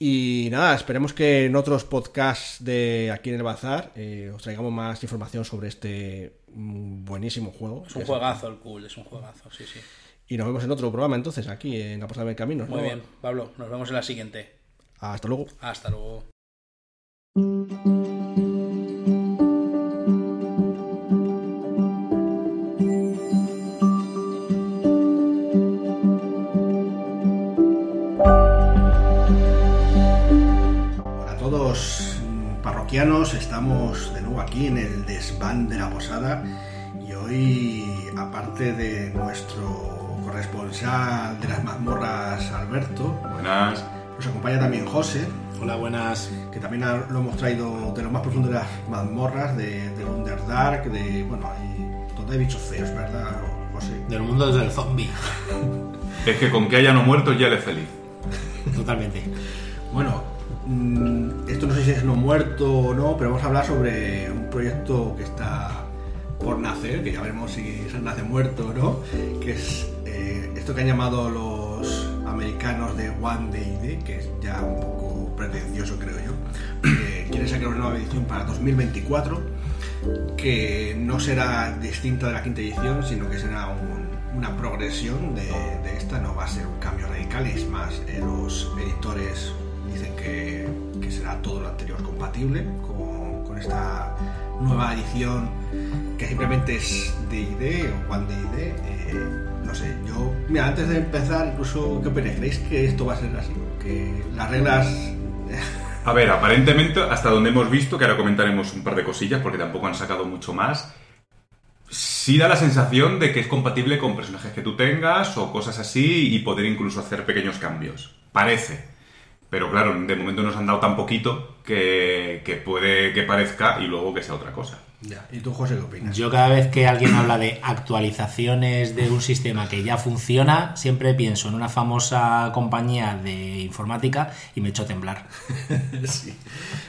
Y nada, esperemos que en otros podcasts de aquí en el Bazar eh, os traigamos más información sobre este buenísimo juego. Es un juegazo el Cult, es un juegazo, sí, sí. Y nos vemos en otro programa entonces, aquí en Apostado del Camino. Muy bien, Pablo, nos vemos en la siguiente. Hasta luego. Hasta luego. Hola a todos mm, parroquianos, estamos de nuevo aquí en el desván de la posada y hoy, aparte de nuestro corresponsal de las mazmorras, Alberto, Buenas. nos acompaña también José, Hola, buenas. que también lo hemos traído de lo más profundo de las mazmorras, de, del Underdark, de, bueno, hay, donde hay bichos feos, ¿verdad, José? Del mundo del zombie. Es que con que haya no muertos ya él es feliz. Totalmente. Bueno, esto no sé si es no muerto o no, pero vamos a hablar sobre un proyecto que está por nacer, que ya veremos si se nace muerto o no, que es eh, esto que han llamado los americanos de One Day Day, que es ya un poco pretencioso creo yo, quieren sacar una nueva edición para 2024, que no será distinta de la quinta edición, sino que será un- una progresión de, de esta, no va a ser un cambio radical, es más, eh, los editores dicen que, que será todo lo anterior compatible con, con esta nueva edición que simplemente es D&D o One D&D eh, no sé, yo mira, antes de empezar incluso ¿qué opináis? ¿creéis que esto va a ser así? que las reglas *laughs* A ver, aparentemente, hasta donde hemos visto, que ahora comentaremos un par de cosillas porque tampoco han sacado mucho más, sí da la sensación de que es compatible con personajes que tú tengas o cosas así y poder incluso hacer pequeños cambios. Parece. Pero claro, de momento nos han dado tan poquito que, que puede que parezca y luego que sea otra cosa. ya, ¿y tú José qué opinas? Yo cada vez que alguien habla de actualizaciones de un sistema que ya funciona, siempre pienso en una famosa compañía de informática y me echo a temblar. *laughs* Sí.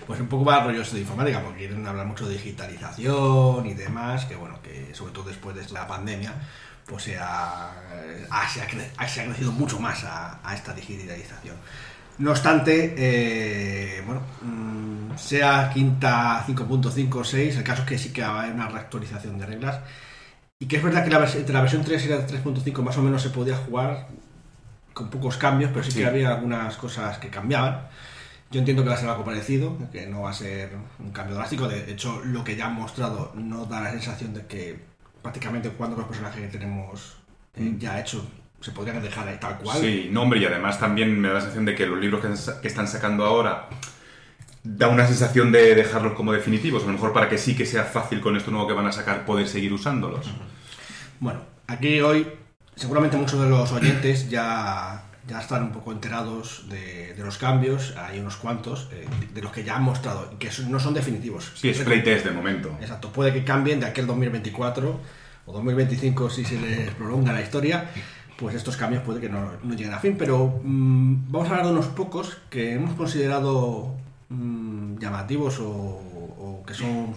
Pues un poco más rollos de informática, porque quieren hablar mucho de digitalización y demás, que bueno, que sobre todo después de la pandemia, pues se ha, se ha, cre- se ha crecido mucho más a, a esta digitalización. No obstante, eh, bueno, mm, sea quinta 5.5 o 6, el caso es que sí que va a haber una reactualización de reglas. Y que es verdad que la entre la versión 3 y la 3.5 más o menos se podía jugar con pocos cambios, pero sí, Sí. que había algunas cosas que cambiaban. Yo entiendo que va a ser algo parecido, que no va a ser un cambio drástico. De hecho, lo que ya han mostrado no da la sensación de que prácticamente cuando los personajes que tenemos eh, ya hechos se podrían dejar ahí tal cual. Sí, no, hombre, y además también me da la sensación de que los libros que, están sacando ahora da una sensación de dejarlos como definitivos, a lo mejor para que sí que sea fácil con esto nuevo que van a sacar poder seguir usándolos. Bueno, aquí hoy seguramente muchos de los oyentes ya, ya están un poco enterados de, de los cambios. Hay unos cuantos eh, de los que ya han mostrado que no son definitivos. Sí, es playtest de momento. Exacto, puede que cambien de aquel 2024 o 2025 si se les prolonga la historia, pues estos cambios puede que no, no lleguen a fin, pero mm, vamos a hablar de unos pocos que hemos considerado mm, llamativos o, que son,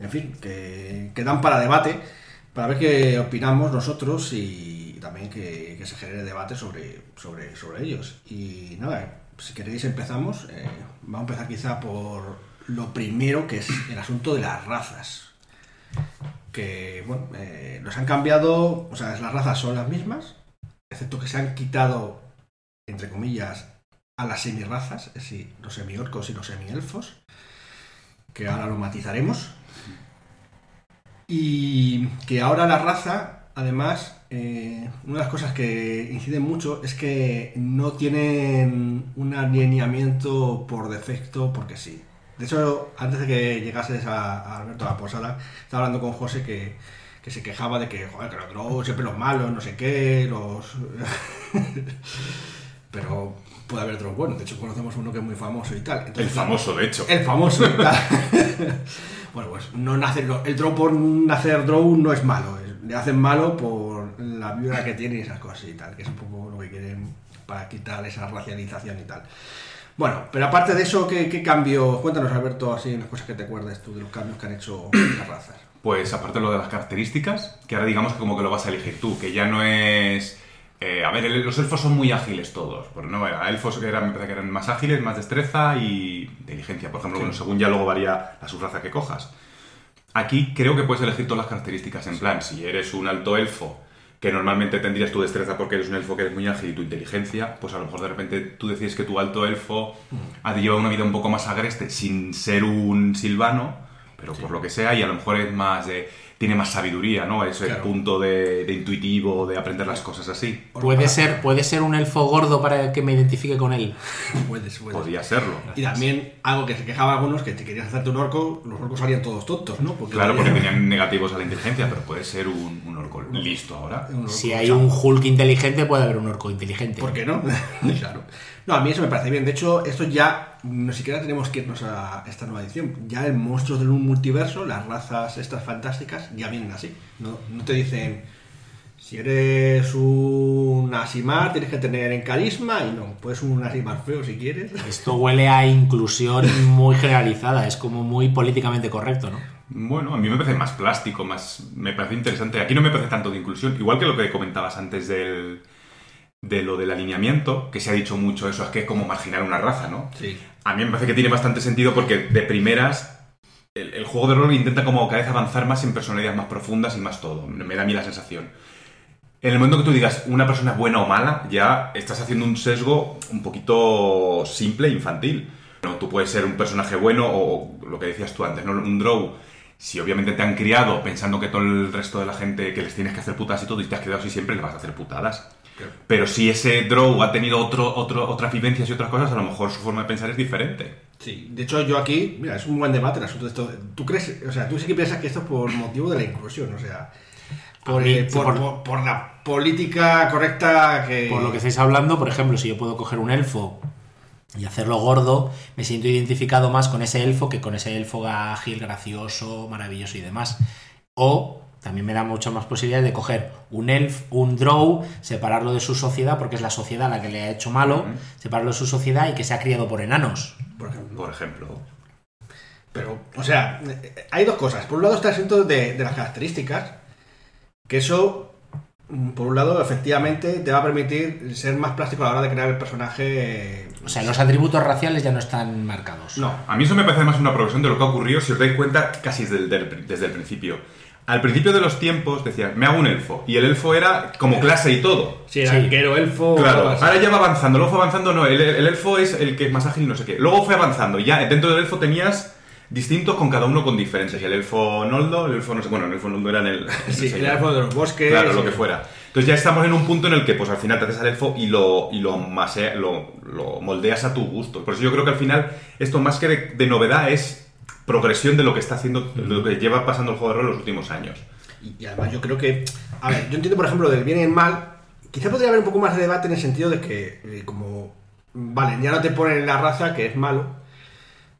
en fin, que, que dan para debate, para ver qué opinamos nosotros y también que, que se genere debate sobre, sobre, sobre ellos. Y nada, si queréis empezamos, eh, vamos a empezar quizá por lo primero que es el asunto de las razas que bueno, eh, los han cambiado, o sea, las razas son las mismas, excepto que se han quitado, entre comillas, a las semirrazas, es decir, los semiorcos y los semielfos, que ahora lo matizaremos. Y que ahora la raza, además, eh, una de las cosas que inciden mucho es que no tienen un alineamiento por defecto porque sí. De hecho, antes de que llegases a, a Alberto a la posada, estaba hablando con José que, que se quejaba de que, joder, que los drows siempre los malos, no sé qué, los... *laughs* Pero puede haber drows buenos, de hecho conocemos uno que es muy famoso y tal. El famoso, de hecho. el famoso y tal. *laughs* bueno, pues no nace, el draw por nacer draw no es malo, le hacen malo por la vibra que tiene y esas cosas y tal, que es un poco lo que quieren para quitar esa racialización y tal. Bueno, pero aparte de eso, ¿qué, qué cambio? Cuéntanos, Alberto, así las cosas que te acuerdas tú de los cambios que han hecho las razas. Pues aparte de lo de las características, que ahora digamos que como que lo vas a elegir tú, que ya no es... eh, a ver, los elfos son muy ágiles todos, pero no, era elfos que eran, me parece que eran más ágiles, más destreza y inteligencia, por ejemplo, bueno, según ya luego varía la subraza que cojas. Aquí creo que puedes elegir todas las características, en plan, si eres un alto elfo, que normalmente tendrías tu destreza porque eres un elfo que eres muy ágil y tu inteligencia, pues a lo mejor de repente tú decides que tu alto elfo ha de llevar una vida un poco más agreste sin ser un silvano, pero por lo que sea, y a lo mejor es más de, tiene más sabiduría, ¿no? Ese Claro. punto de, de intuitivo, de aprender las cosas así. Puede ser, puede ser un elfo gordo para que me identifique con él. *laughs* Puedes, puedes. Podría serlo. Y también algo que se quejaban algunos, que si querías hacerte un orco, los orcos salían todos tontos, ¿no? Porque Claro, porque tenían negativos a la inteligencia, pero puede ser un, un orco listo ahora. un orco Si hay chao. un Hulk inteligente, puede haber un orco inteligente. ¿Por qué no? *laughs* claro. No, a mí eso me parece bien. De hecho, esto ya ni siquiera tenemos que irnos a esta nueva edición. Ya el monstruos del multiverso, las razas estas fantásticas, ya vienen así. No, no te dicen, si eres un Asimar, tienes que tener en carisma y no, puedes un Asimar feo si quieres. Esto huele a inclusión muy generalizada, es como muy políticamente correcto, ¿no? Bueno, a mí me parece más plástico, más me parece interesante. Aquí no me parece tanto de inclusión, igual que lo que comentabas antes del, de lo del alineamiento, que se ha dicho mucho eso, es que es como marginar una raza, ¿no? Sí. A mí me parece que tiene bastante sentido porque de primeras el, el juego de rol intenta como cada vez avanzar más en personalidades más profundas y más todo. Me da a mí la sensación. En el momento que tú digas una persona es buena o mala, ya estás haciendo un sesgo un poquito simple e infantil. No, tú puedes ser un personaje bueno o lo que decías tú antes, ¿no? Un draw. Si obviamente te han criado pensando que todo el resto de la gente que les tienes que hacer putadas y todo, y te has criado así siempre, le vas a hacer putadas. Pero si ese draw ha tenido otro, otro, otras vivencias y otras cosas, a lo mejor su forma de pensar es diferente. Sí, de hecho yo aquí, mira, es un buen debate el asunto de esto. ¿Tú crees, o sea, tú sí que piensas que esto es por motivo de la inclusión, o sea, por, A mí, eh, sí, por, por- por- por la política correcta que... Por lo que estáis hablando, por ejemplo, si yo puedo coger un elfo y hacerlo gordo, me siento identificado más con ese elfo que con ese elfo ágil, gracioso, maravilloso y demás. O también me da muchas más posibilidades de coger un elf, un drow, separarlo de su sociedad, porque es la sociedad la que le ha hecho malo, separarlo de su sociedad y que se ha criado por enanos. Por ejemplo. Por ejemplo. Pero, o sea, eh, hay dos cosas. Por un lado está el asunto de, de las características, que eso, mm, por un lado, efectivamente te va a permitir ser más plástico a la hora de crear el personaje. eh, O sea, los atributos raciales ya no están marcados. No, A mí eso me parece más una progresión de lo que ha ocurrido, si os dais cuenta, casi desde el, desde el principio. Al principio de los tiempos decían, me hago un elfo. Y el elfo era como clase y todo. si era Sí. arquero, elfo. Claro, ahora ya va avanzando, luego fue avanzando, no, el, el elfo es el que es más ágil y no sé qué. Luego fue avanzando, y ya dentro del elfo tenías distintos con cada uno con diferencias. El elfo Noldo, el elfo no sé, bueno, el elfo Noldo era en el... *laughs* Sí, no sé el elfo de los bosques. Claro, lo que fuera. Entonces ya estamos en un punto en el que pues al final te haces al elfo y lo, y lo, masea- lo, lo moldeas a tu gusto. Por eso yo creo que al final esto más que de, de novedad es progresión de lo que está haciendo, de lo que lleva pasando el juego de rol los últimos años. Y, y además yo creo que, a ver, yo entiendo por ejemplo del bien y el mal, quizá podría haber un poco más de debate en el sentido de que eh, como, vale, ya no te ponen la raza que es malo,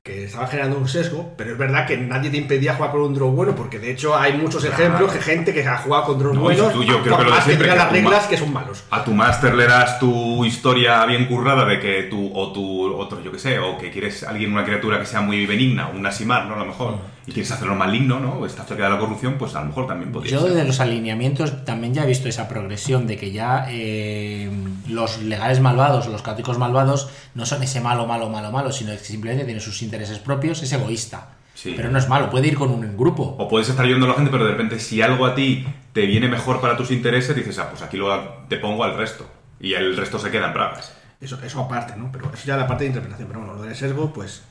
que estaba generando un sesgo, pero es verdad que nadie te impedía jugar con un draw bueno, porque de hecho hay muchos Claro. ejemplos de gente que ha jugado con No, y buenos, tú, yo creo por que lo de más que siempre, digan que las reglas que son malos. A tu máster le das tu historia bien currada de que tú, o tu otro, yo que sé, o que quieres alguien, una criatura que sea muy benigna, un Asimar, ¿no? A lo mejor, y quieres hacerlo maligno, ¿no? O está cerca de la corrupción, pues a lo mejor también podría Yo ser. de los alineamientos también ya he visto esa progresión de que ya eh, los legales malvados, los católicos malvados, no son ese malo, malo, malo, malo, sino que simplemente tiene sus intereses propios, es egoísta. Sí. Pero no es malo, puede ir con un grupo. O puedes estar ayudando a la gente, pero de repente si algo a ti te viene mejor para tus intereses, dices, ah, pues aquí lo te pongo al resto. Y el resto se queda en bragas. Eso, eso aparte, ¿no? Pero eso ya la parte de interpretación. Pero bueno, lo del sesgo, pues.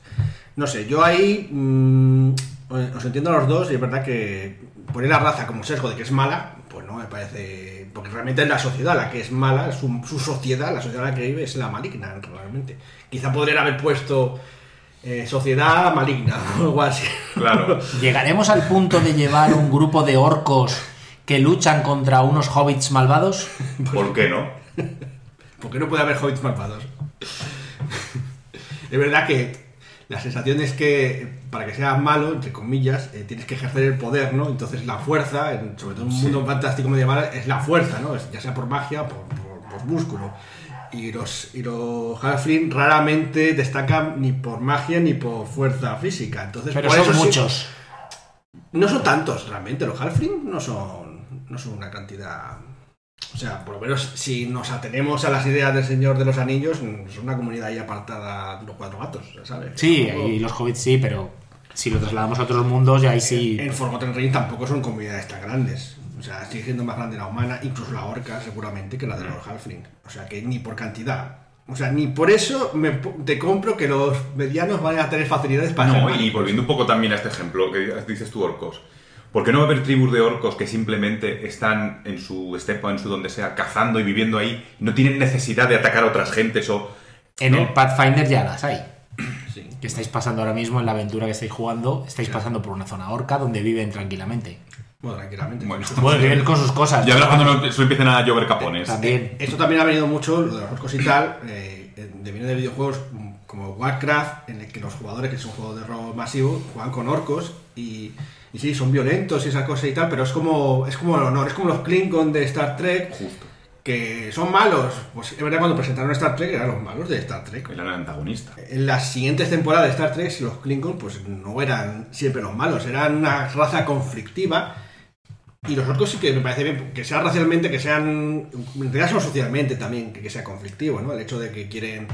No sé, yo ahí. mm, os entiendo a los dos y es verdad que poner la raza como sesgo de que es mala, pues no me parece. Porque realmente es la sociedad la que es mala, su, su sociedad, la sociedad en la que vive es la maligna, realmente. Quizá podrían haber puesto eh, sociedad maligna *laughs* o algo así. Claro. ¿Llegaremos al punto de llevar un grupo de orcos que luchan contra unos hobbits malvados? *laughs* ¿Por qué no? Porque no puede haber hobbits malvados. es verdad que la sensación es que para que seas malo, entre comillas, eh, tienes que ejercer el poder, ¿no? Entonces la fuerza, en- sobre todo en un Sí. mundo fantástico medieval, es la fuerza, ¿no? Es- ya sea por magia por, por- por músculo. Y los, y los Halfling raramente destacan ni por magia ni por fuerza física. Entonces, Pero por son eso sí- muchos. no son tantos realmente, los Halfling no son, no son una cantidad. O sea, por lo menos si nos atenemos a las ideas del Señor de los Anillos, es una comunidad ahí apartada de los cuatro gatos, ¿sabes? Sí, y los hobbits sí, pero si lo trasladamos a otros mundos, ya ahí sí. En Forgotten Ring tampoco son comunidades tan grandes. O sea, sigue siendo más grande la humana, incluso la orca seguramente, que la de los Halfling. O sea, que ni por cantidad. O sea, ni por eso me, te compro que los medianos vayan a tener facilidades para No, y volviendo un poco también a este ejemplo que dices tú, orcos. ¿Por qué no va a haber tribus de orcos que simplemente están en su estepa, en su donde sea, cazando y viviendo ahí? No tienen necesidad de atacar a otras gentes o... En ¿no? el Pathfinder ya las hay. Sí. Que estáis pasando ahora mismo en la aventura que estáis jugando, estáis pasando por una zona orca donde viven tranquilamente. Bueno, tranquilamente. Bueno. Bueno, viven con sus cosas. Ya verás cuando no- eso empiecen a llover capones. También. Esto también ha venido mucho, lo de los orcos y tal, eh, de viene de videojuegos mm, como Warcraft, en el que los jugadores, que es un juego de rol masivo, juegan con orcos y, y sí, son violentos y esa cosa y tal, pero es como es como el honor, es como los Klingon de Star Trek, Justo. que son malos. Pues es verdad, cuando presentaron Star Trek eran los malos de Star Trek. Era el antagonista. En las siguientes temporadas de Star Trek, los Klingon, pues no eran siempre los malos, eran una raza conflictiva. Y los orcos sí que me parece bien, que sean racialmente, que sean. En realidad son socialmente también, que, que sea conflictivo, ¿no? El hecho de que quieren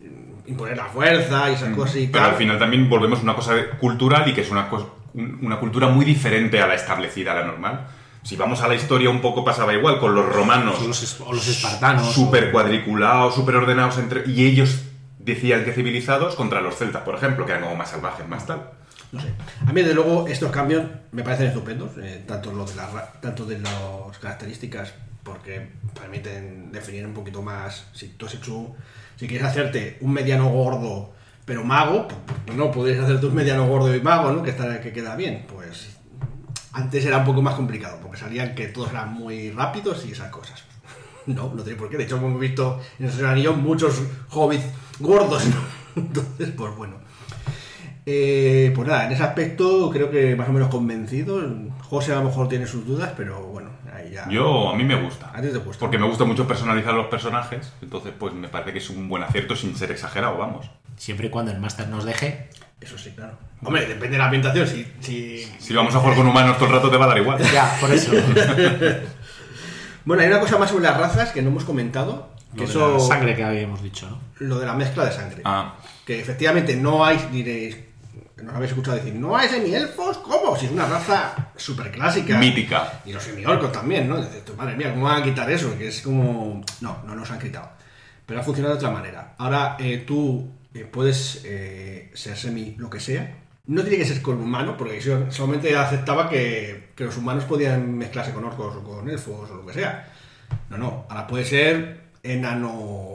mm, imponer la fuerza y esas cosas y Mm. Pero tal. al final también volvemos a una cosa cultural y que es una, cos- un- una cultura muy diferente a la establecida, a la normal. Si vamos a la historia, un poco pasaba igual con los romanos. O los, o los espartanos. súper o- cuadriculados, súper ordenados entre. Y ellos decían que civilizados contra los celtas, por ejemplo, que eran como más salvajes, más tal. No sé. A mí, de luego, estos cambios me parecen estupendos, eh, tanto, lo de la tanto de las características, porque permiten definir un poquito más. Si tú has hecho. Si quieres hacerte un mediano gordo, pero mago, pues, no podrías hacerte un mediano gordo y mago, ¿no? Que, está, que queda bien. Pues antes era un poco más complicado, porque salían que todos eran muy rápidos y esas cosas. No, no tiene por qué. De hecho, hemos visto en el Anillo muchos hobbits gordos, ¿no? *laughs* Entonces, pues bueno. Eh, pues nada, en ese aspecto creo que más o menos convencido. José a lo mejor tiene sus dudas, pero bueno, ahí ya. Yo, a mí me gusta. A ti te gusta. Porque me gusta mucho personalizar los personajes, entonces pues me parece que es un buen acierto sin ser exagerado, vamos. Siempre y cuando el máster nos deje. Eso sí, claro. Hombre, depende de la ambientación. Si, si... Si vamos a jugar con humanos todo el rato te va a dar igual. Ya, por eso. *laughs* Bueno, hay una cosa más sobre las razas que no hemos comentado. Que Lo de eso. la sangre que habíamos dicho, ¿no? Lo de la mezcla de sangre. Ah, Que efectivamente no hay, diréis, nos habéis escuchado decir, no hay semi-elfos, ¿cómo? Si es una raza súper clásica. mítica. Y los semi-orcos también, ¿no? Dices, tú, madre mía, ¿cómo van a quitar eso? Que es como... No, no nos han quitado. Pero ha funcionado de otra manera. Ahora eh, tú eh, puedes eh, ser semi lo que sea. No tiene que ser con humano, porque yo solamente aceptaba que, que los humanos podían mezclarse con orcos o con elfos o lo que sea. No, no. Ahora puede ser enano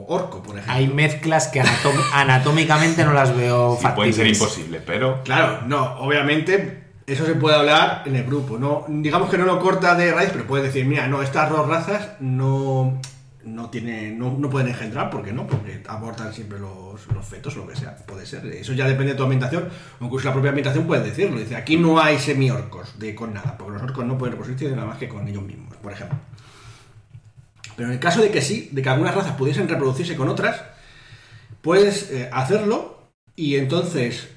orco, por ejemplo. Hay mezclas que anatom- *laughs* anatómicamente no las veo Sí, pueden ser imposibles, pero Claro, no, obviamente eso se puede hablar en el grupo, no digamos que no lo corta de raíz, pero puedes decir, mira, no, estas dos razas no no tienen no, no pueden engendrar, ¿por qué no? Porque abortan siempre los, los fetos lo que sea, puede ser. Eso ya depende de tu ambientación, incluso la propia ambientación puede decirlo, dice, aquí no hay semi-orcos de con nada, porque los orcos no pueden reproducirse nada más que con ellos mismos, por ejemplo. Pero en el caso de que sí, de que algunas razas pudiesen reproducirse con otras, puedes eh, hacerlo y entonces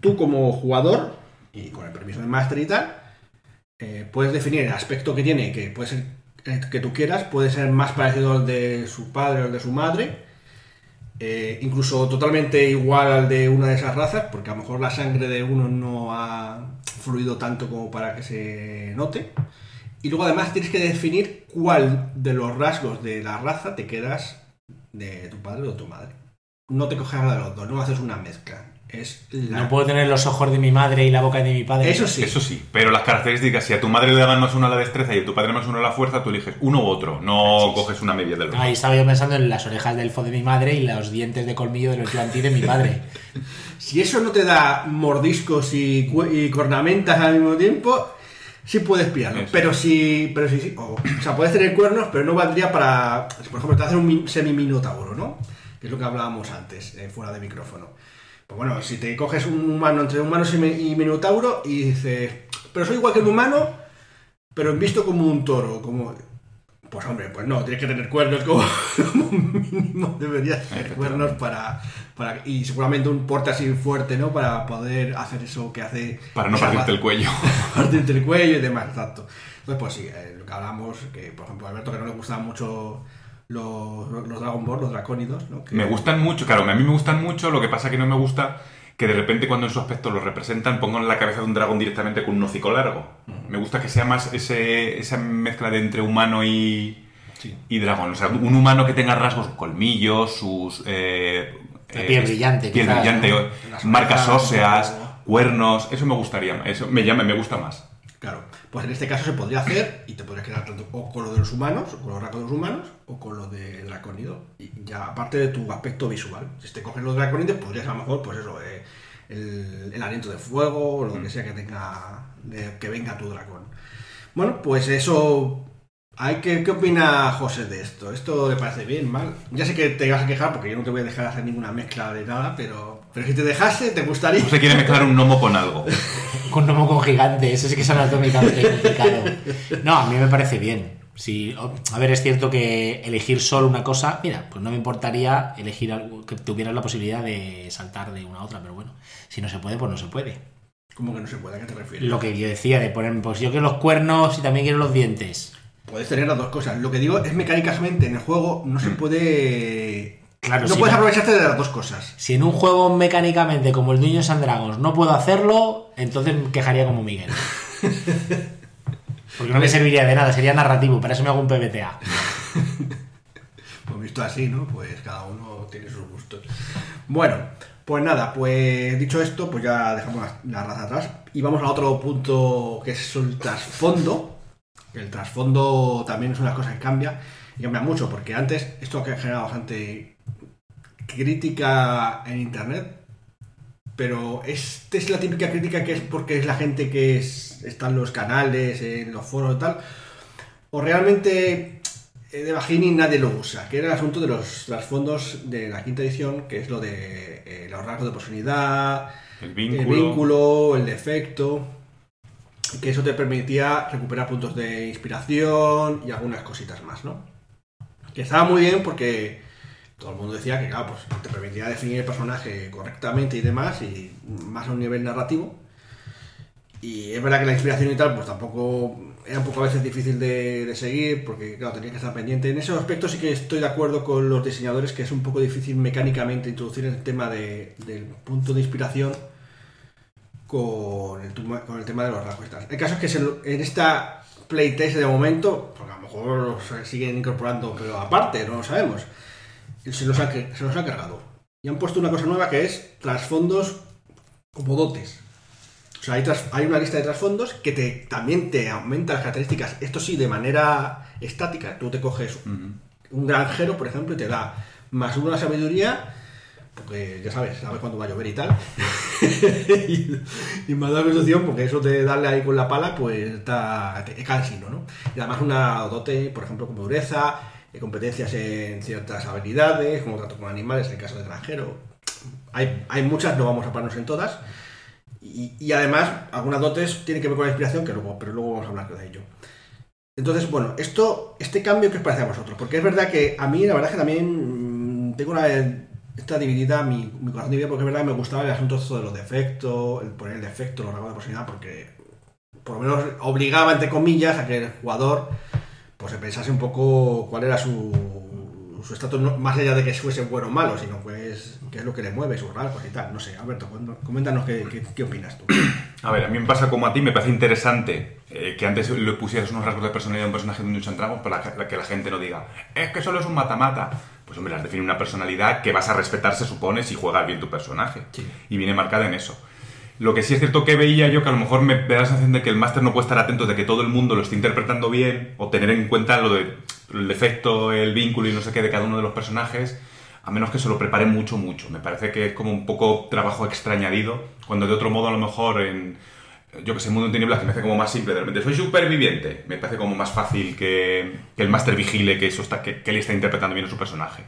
tú como jugador, y con el permiso del máster y tal, eh, puedes definir el aspecto que tiene, que puede ser que tú quieras, puede ser más parecido al de su padre o al de su madre, eh, incluso totalmente igual al de una de esas razas, porque a lo mejor la sangre de uno no ha fluido tanto como para que se note. Y luego además tienes que definir cuál de los rasgos de la raza te quedas de tu padre o de tu madre. No te coges la de los dos, no haces una mezcla. Es la... No puedo tener los ojos de mi madre y la boca de mi padre. Eso sí. eso sí. Pero las características, si a tu madre le dan más uno a la destreza y a tu padre más uno a la fuerza, tú eliges uno u otro. No coges una media del otro. Ahí estaba yo pensando en las orejas del elfo de mi madre y los dientes de colmillo del Atlantis de mi padre. *laughs* Si eso no te da mordiscos y, cornamentas al mismo tiempo, sí puedes pillarlo. Eso. Pero si, pero sí, sí. O, o sea, puedes tener cuernos, pero no valdría para. Por ejemplo, te hacen un mi- semi-minotauro, ¿no? Que es lo que hablábamos antes, eh, fuera de micrófono. Pues bueno, si te coges un humano entre humano y mi- y minotauro y dices, pero soy igual que el humano, pero visto como un toro, como. Pues hombre, pues no, tienes que tener cuernos como, *laughs* como mínimo deberías tener cuernos para, para. Y seguramente un porte así fuerte, ¿no? Para poder hacer eso que hace. Para no partirte el cuello. *laughs* partirte el cuello y demás, exacto. Entonces, pues sí, eh, lo que hablamos, que por ejemplo a Alberto que no le gustaban mucho los, los Dragon Ball, los dracónidos, ¿no? Que- Me gustan mucho, claro, a mí me gustan mucho, lo que pasa que no me gusta que de repente cuando en su aspecto lo representan pongan la cabeza de un dragón directamente con un hocico largo. Me gusta que sea más ese, esa mezcla de entre humano y, Sí. y dragón. O sea, un humano que tenga rasgos, colmillos, sus... eh, La eh, piel brillante, Piel quizás, brillante, marcas óseas, cuernos, eso me gustaría, eso me llama, me gusta más. Claro, pues en este caso se podría hacer y te podrías quedar tanto o con lo de los humanos, o con los los humanos, o con lo de dracónido. Y ya aparte de tu aspecto visual. Si te coges los dracónidos, podrías a lo mejor, pues eso, eh, el, el aliento de fuego, o lo que sea que tenga, de- que venga tu dragón. Bueno, pues eso. Hay que, ¿Qué opina José de esto? ¿Esto le parece bien, mal? Ya sé que te vas a quejar porque yo no te voy a dejar hacer ninguna mezcla de nada, pero, pero si te dejase, ¿te gustaría? No se quiere mezclar un gnomo con algo. *laughs* Con gnomo con gigante, eso sí que es anatómicamente *laughs* complicado. No, a mí me parece bien. Si, a ver, es cierto que elegir solo una cosa, mira, pues no me importaría elegir algo que tuvieras la posibilidad de saltar de una a otra, pero bueno, si no se puede, pues no se puede. ¿Cómo que no se puede? ¿A qué te refieres? Lo que yo decía, de poner, pues yo quiero los cuernos y también quiero los dientes. Puedes tener las dos cosas. Lo que digo es mecánicamente en el juego no se *clears throat* puede. Claro, no si puedes no- aprovecharte de las dos cosas. Si en un juego mecánicamente como el Dungeons and Dragons no puedo hacerlo, entonces me quejaría como Miguel. *laughs* Porque no me serviría de nada, sería narrativo, para eso me hago un PBTA. *laughs* Pues visto así, ¿no? Pues cada uno tiene sus gustos. Bueno, pues nada, pues dicho esto, pues ya dejamos la, la raza atrás y vamos a otro punto que es el trasfondo. El trasfondo también es una cosa que cambia y cambia mucho, porque antes esto que ha generado bastante crítica en internet, pero esta es la típica crítica que es porque es la gente que es, está en los canales, en los foros y tal, o realmente eh, de Bajini nadie lo usa, que era el asunto de los trasfondos de la quinta edición, que es lo de eh, los rasgos de personalidad, El el vínculo. vínculo, el defecto, que eso te permitía recuperar puntos de inspiración y algunas cositas más, ¿no? Que estaba muy bien porque todo el mundo decía que, claro, pues te permitía definir el personaje correctamente y demás, y más a un nivel narrativo. Y es verdad que la inspiración y tal, pues tampoco era un poco a veces difícil de, seguir, porque claro, tenía que estar pendiente. En esos aspectos sí que estoy de acuerdo con los diseñadores, que es un poco difícil mecánicamente introducir el tema de- del punto de inspiración con el, con el tema de los tal. El caso es que en esta playtest de momento, porque a lo mejor se siguen incorporando, pero aparte, no lo sabemos, se los, se han cargado. Y han puesto una cosa nueva que es trasfondos como dotes. O sea, hay, una lista de trasfondos que te, también te aumenta las características. Esto sí, de manera estática. Tú te coges un granjero, por ejemplo, y te da más uno a la sabiduría, porque ya sabes, sabes cuándo va a llover y tal. y, *laughs* y más la constitución, porque eso de darle ahí con la pala, pues está es cansino, ¿no? Y además una dote, por ejemplo, como dureza, competencias en ciertas habilidades, como trato con animales, en el caso de granjero. Hay, hay muchas, no vamos a pararnos en todas. Y, además, algunas dotes tienen que ver con la inspiración, que luego, pero luego vamos a hablar de ello. Entonces, bueno, esto, este cambio, ¿qué os parece a vosotros? Porque es verdad que a mí, la verdad es que también mm, tengo una, esta divinidad, mi, mi corazón dividido, porque es verdad que me gustaba el asunto de los defectos, el poner el defecto, los rasgos de posibilidad, porque por lo menos obligaba, entre comillas, a que el jugador pues se pensase un poco cuál era su su estatus, más allá de que fuese bueno o malo, sino pues qué es lo que le mueve, sus rasgos y tal. No sé, Alberto, coméntanos qué, qué- qué opinas tú. A ver, a mí me pasa como a ti, me parece interesante eh, que antes le pusieras unos rasgos de personalidad a un personaje de un Dragons para que- la gente no diga, es que solo es un mata-mata. Pues hombre, las define una personalidad que vas a respetar, se supone, si juegas bien tu personaje. Sí. Y viene marcada en eso. Lo que sí es cierto que veía yo que a lo mejor me da la sensación de que el máster no puede estar atento de que todo el mundo lo esté interpretando bien o tener en cuenta lo de el defecto, el vínculo y no sé qué de cada uno de los personajes, a menos que se lo prepare mucho, mucho. Me parece que es como un poco trabajo extrañadido, cuando de otro modo a lo mejor en, yo que sé, Mundo en Tinieblas, me hace como más simple, de repente soy superviviente, me parece como más fácil que, que el máster vigile que, eso está, que, que él está interpretando bien a su personaje.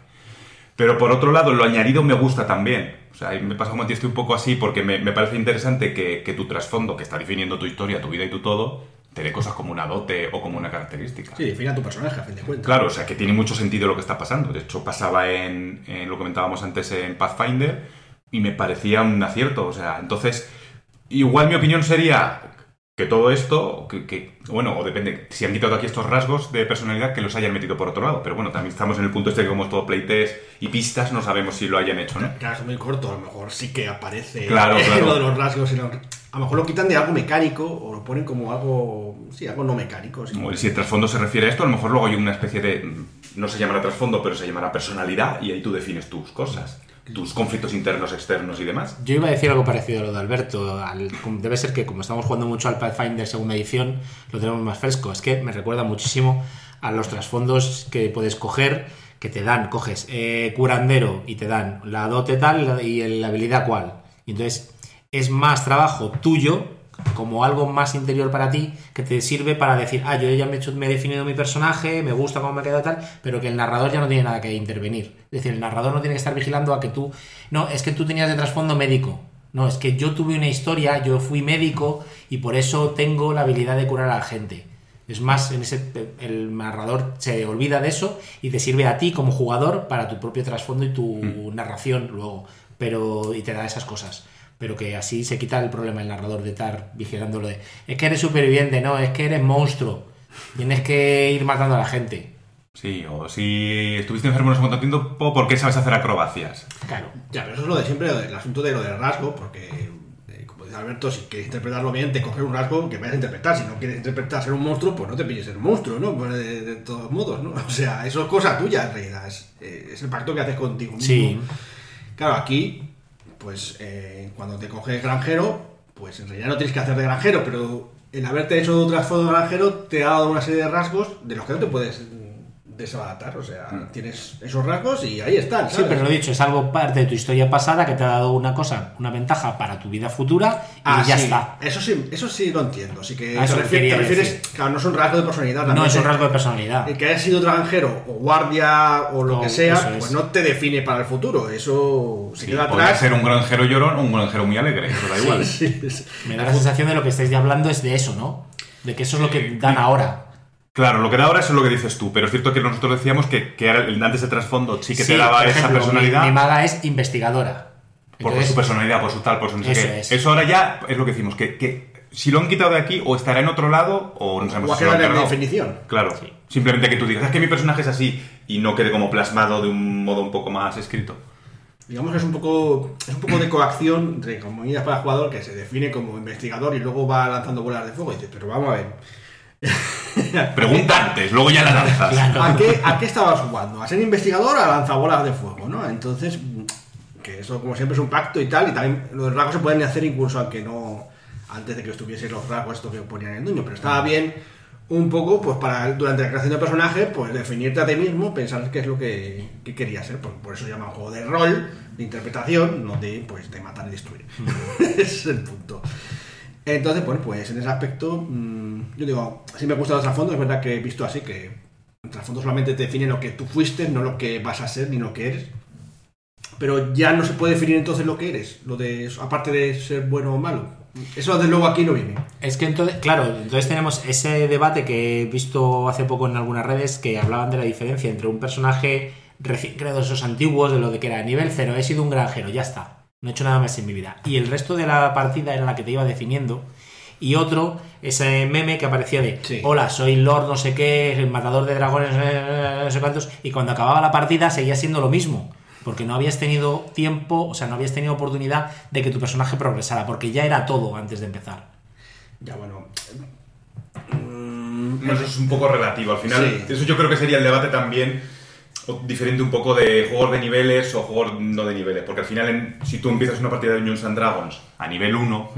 Pero por otro lado, lo añadido me gusta también. O sea, me pasa como estoy un poco así porque me, me parece interesante que, que tu trasfondo, que está definiendo tu historia, tu vida y tu todo, te dé cosas como una dote o como una característica. Sí, define a tu personaje, a fin de cuentas. Claro, o sea, que tiene mucho sentido lo que está pasando. De hecho, pasaba en, en lo comentábamos antes en Pathfinder y me parecía un acierto. O sea, entonces, igual mi opinión sería que todo esto, que, que- bueno, o depende, si han quitado aquí estos rasgos de personalidad, que los hayan metido por otro lado. Pero bueno, también estamos en el punto este que como es todo playtest y pistas, no sabemos si lo hayan hecho, ¿no? Claro, es muy corto, a lo mejor sí que aparece Claro, claro. *laughs* lo de los rasgos. lo- A lo mejor lo quitan de algo mecánico o lo ponen como algo, sí, algo no mecánico. sí. Si el trasfondo se refiere a esto, a lo mejor luego hay una especie de. No se llamará trasfondo, pero se llamará personalidad y ahí tú defines tus cosas, tus conflictos internos, externos y demás. Yo iba a decir algo parecido a lo de Alberto. debe ser que como estamos jugando mucho al Pathfinder segunda edición, lo tenemos más fresco. Es que me recuerda muchísimo a los trasfondos que puedes coger, que te dan, coges eh, curandero y te dan la dote tal y la habilidad cual. Y entonces es más trabajo tuyo, como algo más interior para ti, que te sirve para decir, ah, yo ya me he, hecho- me he definido mi personaje, me gusta cómo me ha quedado tal, pero que el narrador ya no tiene nada que intervenir. Es decir, el narrador no tiene que estar vigilando a que tú... No, es que tú tenías de trasfondo médico. No, es que yo tuve una historia, yo fui médico y por eso tengo la habilidad de curar a la gente. Es más, en ese el narrador se olvida de eso y te sirve a ti como jugador para tu propio trasfondo y tu narración luego. Pero, y te da esas cosas. Pero que así se quita el problema el narrador de estar vigilándolo de es que eres superviviente, no, es que eres monstruo. Tienes que ir matando a la gente. Sí, o si estuviste enfermo no sé cuánto tiempo, ¿por qué sabes hacer acrobacias? Claro. Ya, pero eso es lo de siempre, el asunto de lo del rasgo, porque, eh, como dice Alberto, si quieres interpretarlo bien, te coges un rasgo que vayas a interpretar. Si no quieres interpretar ser un monstruo, pues no te pilles ser un monstruo, ¿no? Pues de, de todos modos, ¿no? *laughs* O sea, eso es cosa tuya en realidad, es, eh, es el pacto que haces contigo mismo. Sí. Claro, aquí, pues eh, cuando te coges granjero, pues en realidad no tienes que hacer de granjero, pero el haberte hecho un trasfondo de granjero te ha dado una serie de rasgos de los que no te puedes mm, desbaratar. O sea, tienes esos rasgos y ahí están. Sí, pero lo dicho, es algo parte de tu historia pasada que te ha dado una cosa, una ventaja para tu vida futura y Ah, ya sí, está. Eso sí, eso sí lo entiendo. Así que eso te, refier- te refieres, claro, no es un rasgo de personalidad. No es un rasgo de personalidad. El que haya sido granjero o guardia o lo No, que sea, es. pues no te define para el futuro. Eso se Sí, queda atrás. ser un granjero llorón o un granjero muy alegre, eso da igual. Sí. Me da la sensación de lo que estáis ya hablando es de eso, ¿no? De que eso es lo que dan ahora. Claro, lo que da ahora es lo que dices tú, pero es cierto que nosotros decíamos que, que era el antes de trasfondo sí que Sí, te daba por esa personalidad. Mi, mi maga es investigadora. por Entonces, su personalidad, por su tal, por su no sé Eso qué. es. Eso ahora ya es lo que decimos, que, que si lo han quitado de aquí o estará en otro lado o no sabemos O si lo han en cargado. definición. Claro, Sí. simplemente que tú digas, es que mi personaje es así y no quede como plasmado de un modo un poco más escrito. Digamos que es un poco es un poco de coacción entre comunidades para el jugador que se define como investigador y luego va lanzando bolas de fuego. Y dices, pero vamos a ver. *laughs* Pregunta antes, luego ya la lanzas. Claro. ¿A qué, ¿A qué estabas jugando? ¿A ser investigador o a lanzabolas de fuego? ¿no? Entonces, mm, que eso como siempre es un pacto y tal, y también los rasgos se pueden hacer incluso aunque no, antes de que estuviesen los rasgos esto que ponían en el dueño, pero estaba bien un poco, pues para durante la creación del personaje, pues definirte a ti mismo, pensar qué es lo que, que querías ser, por, por eso se llama un juego de rol, de interpretación, no de, pues, de matar y destruir. *laughs* Ese es el punto. Entonces, bueno, pues en ese aspecto, mm, yo digo, sí me gusta el trasfondo, es verdad que he visto así que el trasfondo solamente te define lo que tú fuiste, no lo que vas a ser ni lo que eres. Pero ya no se puede definir entonces lo que eres, lo de aparte de ser bueno o malo. Eso desde luego aquí no viene. Es que entonces, claro, entonces tenemos ese debate que he visto hace poco en algunas redes que hablaban de la diferencia entre un personaje recién creado, esos antiguos, de lo de que era nivel cero, he sido un granjero, ya está, no he hecho nada más en mi vida. Y el resto de la partida era la que te iba definiendo. Y otro, ese meme que aparecía de, Sí. hola, soy Lord no sé qué, el matador de dragones, eh, no sé cuántos, y cuando acababa la partida seguía siendo lo mismo. Porque no habías tenido tiempo, o sea, no habías tenido oportunidad de que tu personaje progresara, porque ya era todo antes de empezar. Ya bueno. mm, eso es un poco relativo. Al final, Sí. eso yo creo que sería el debate también diferente un poco de juegos de niveles o juegos no de niveles. Porque al final, en- si tú empiezas una partida de Dungeons and Dragons a nivel 1,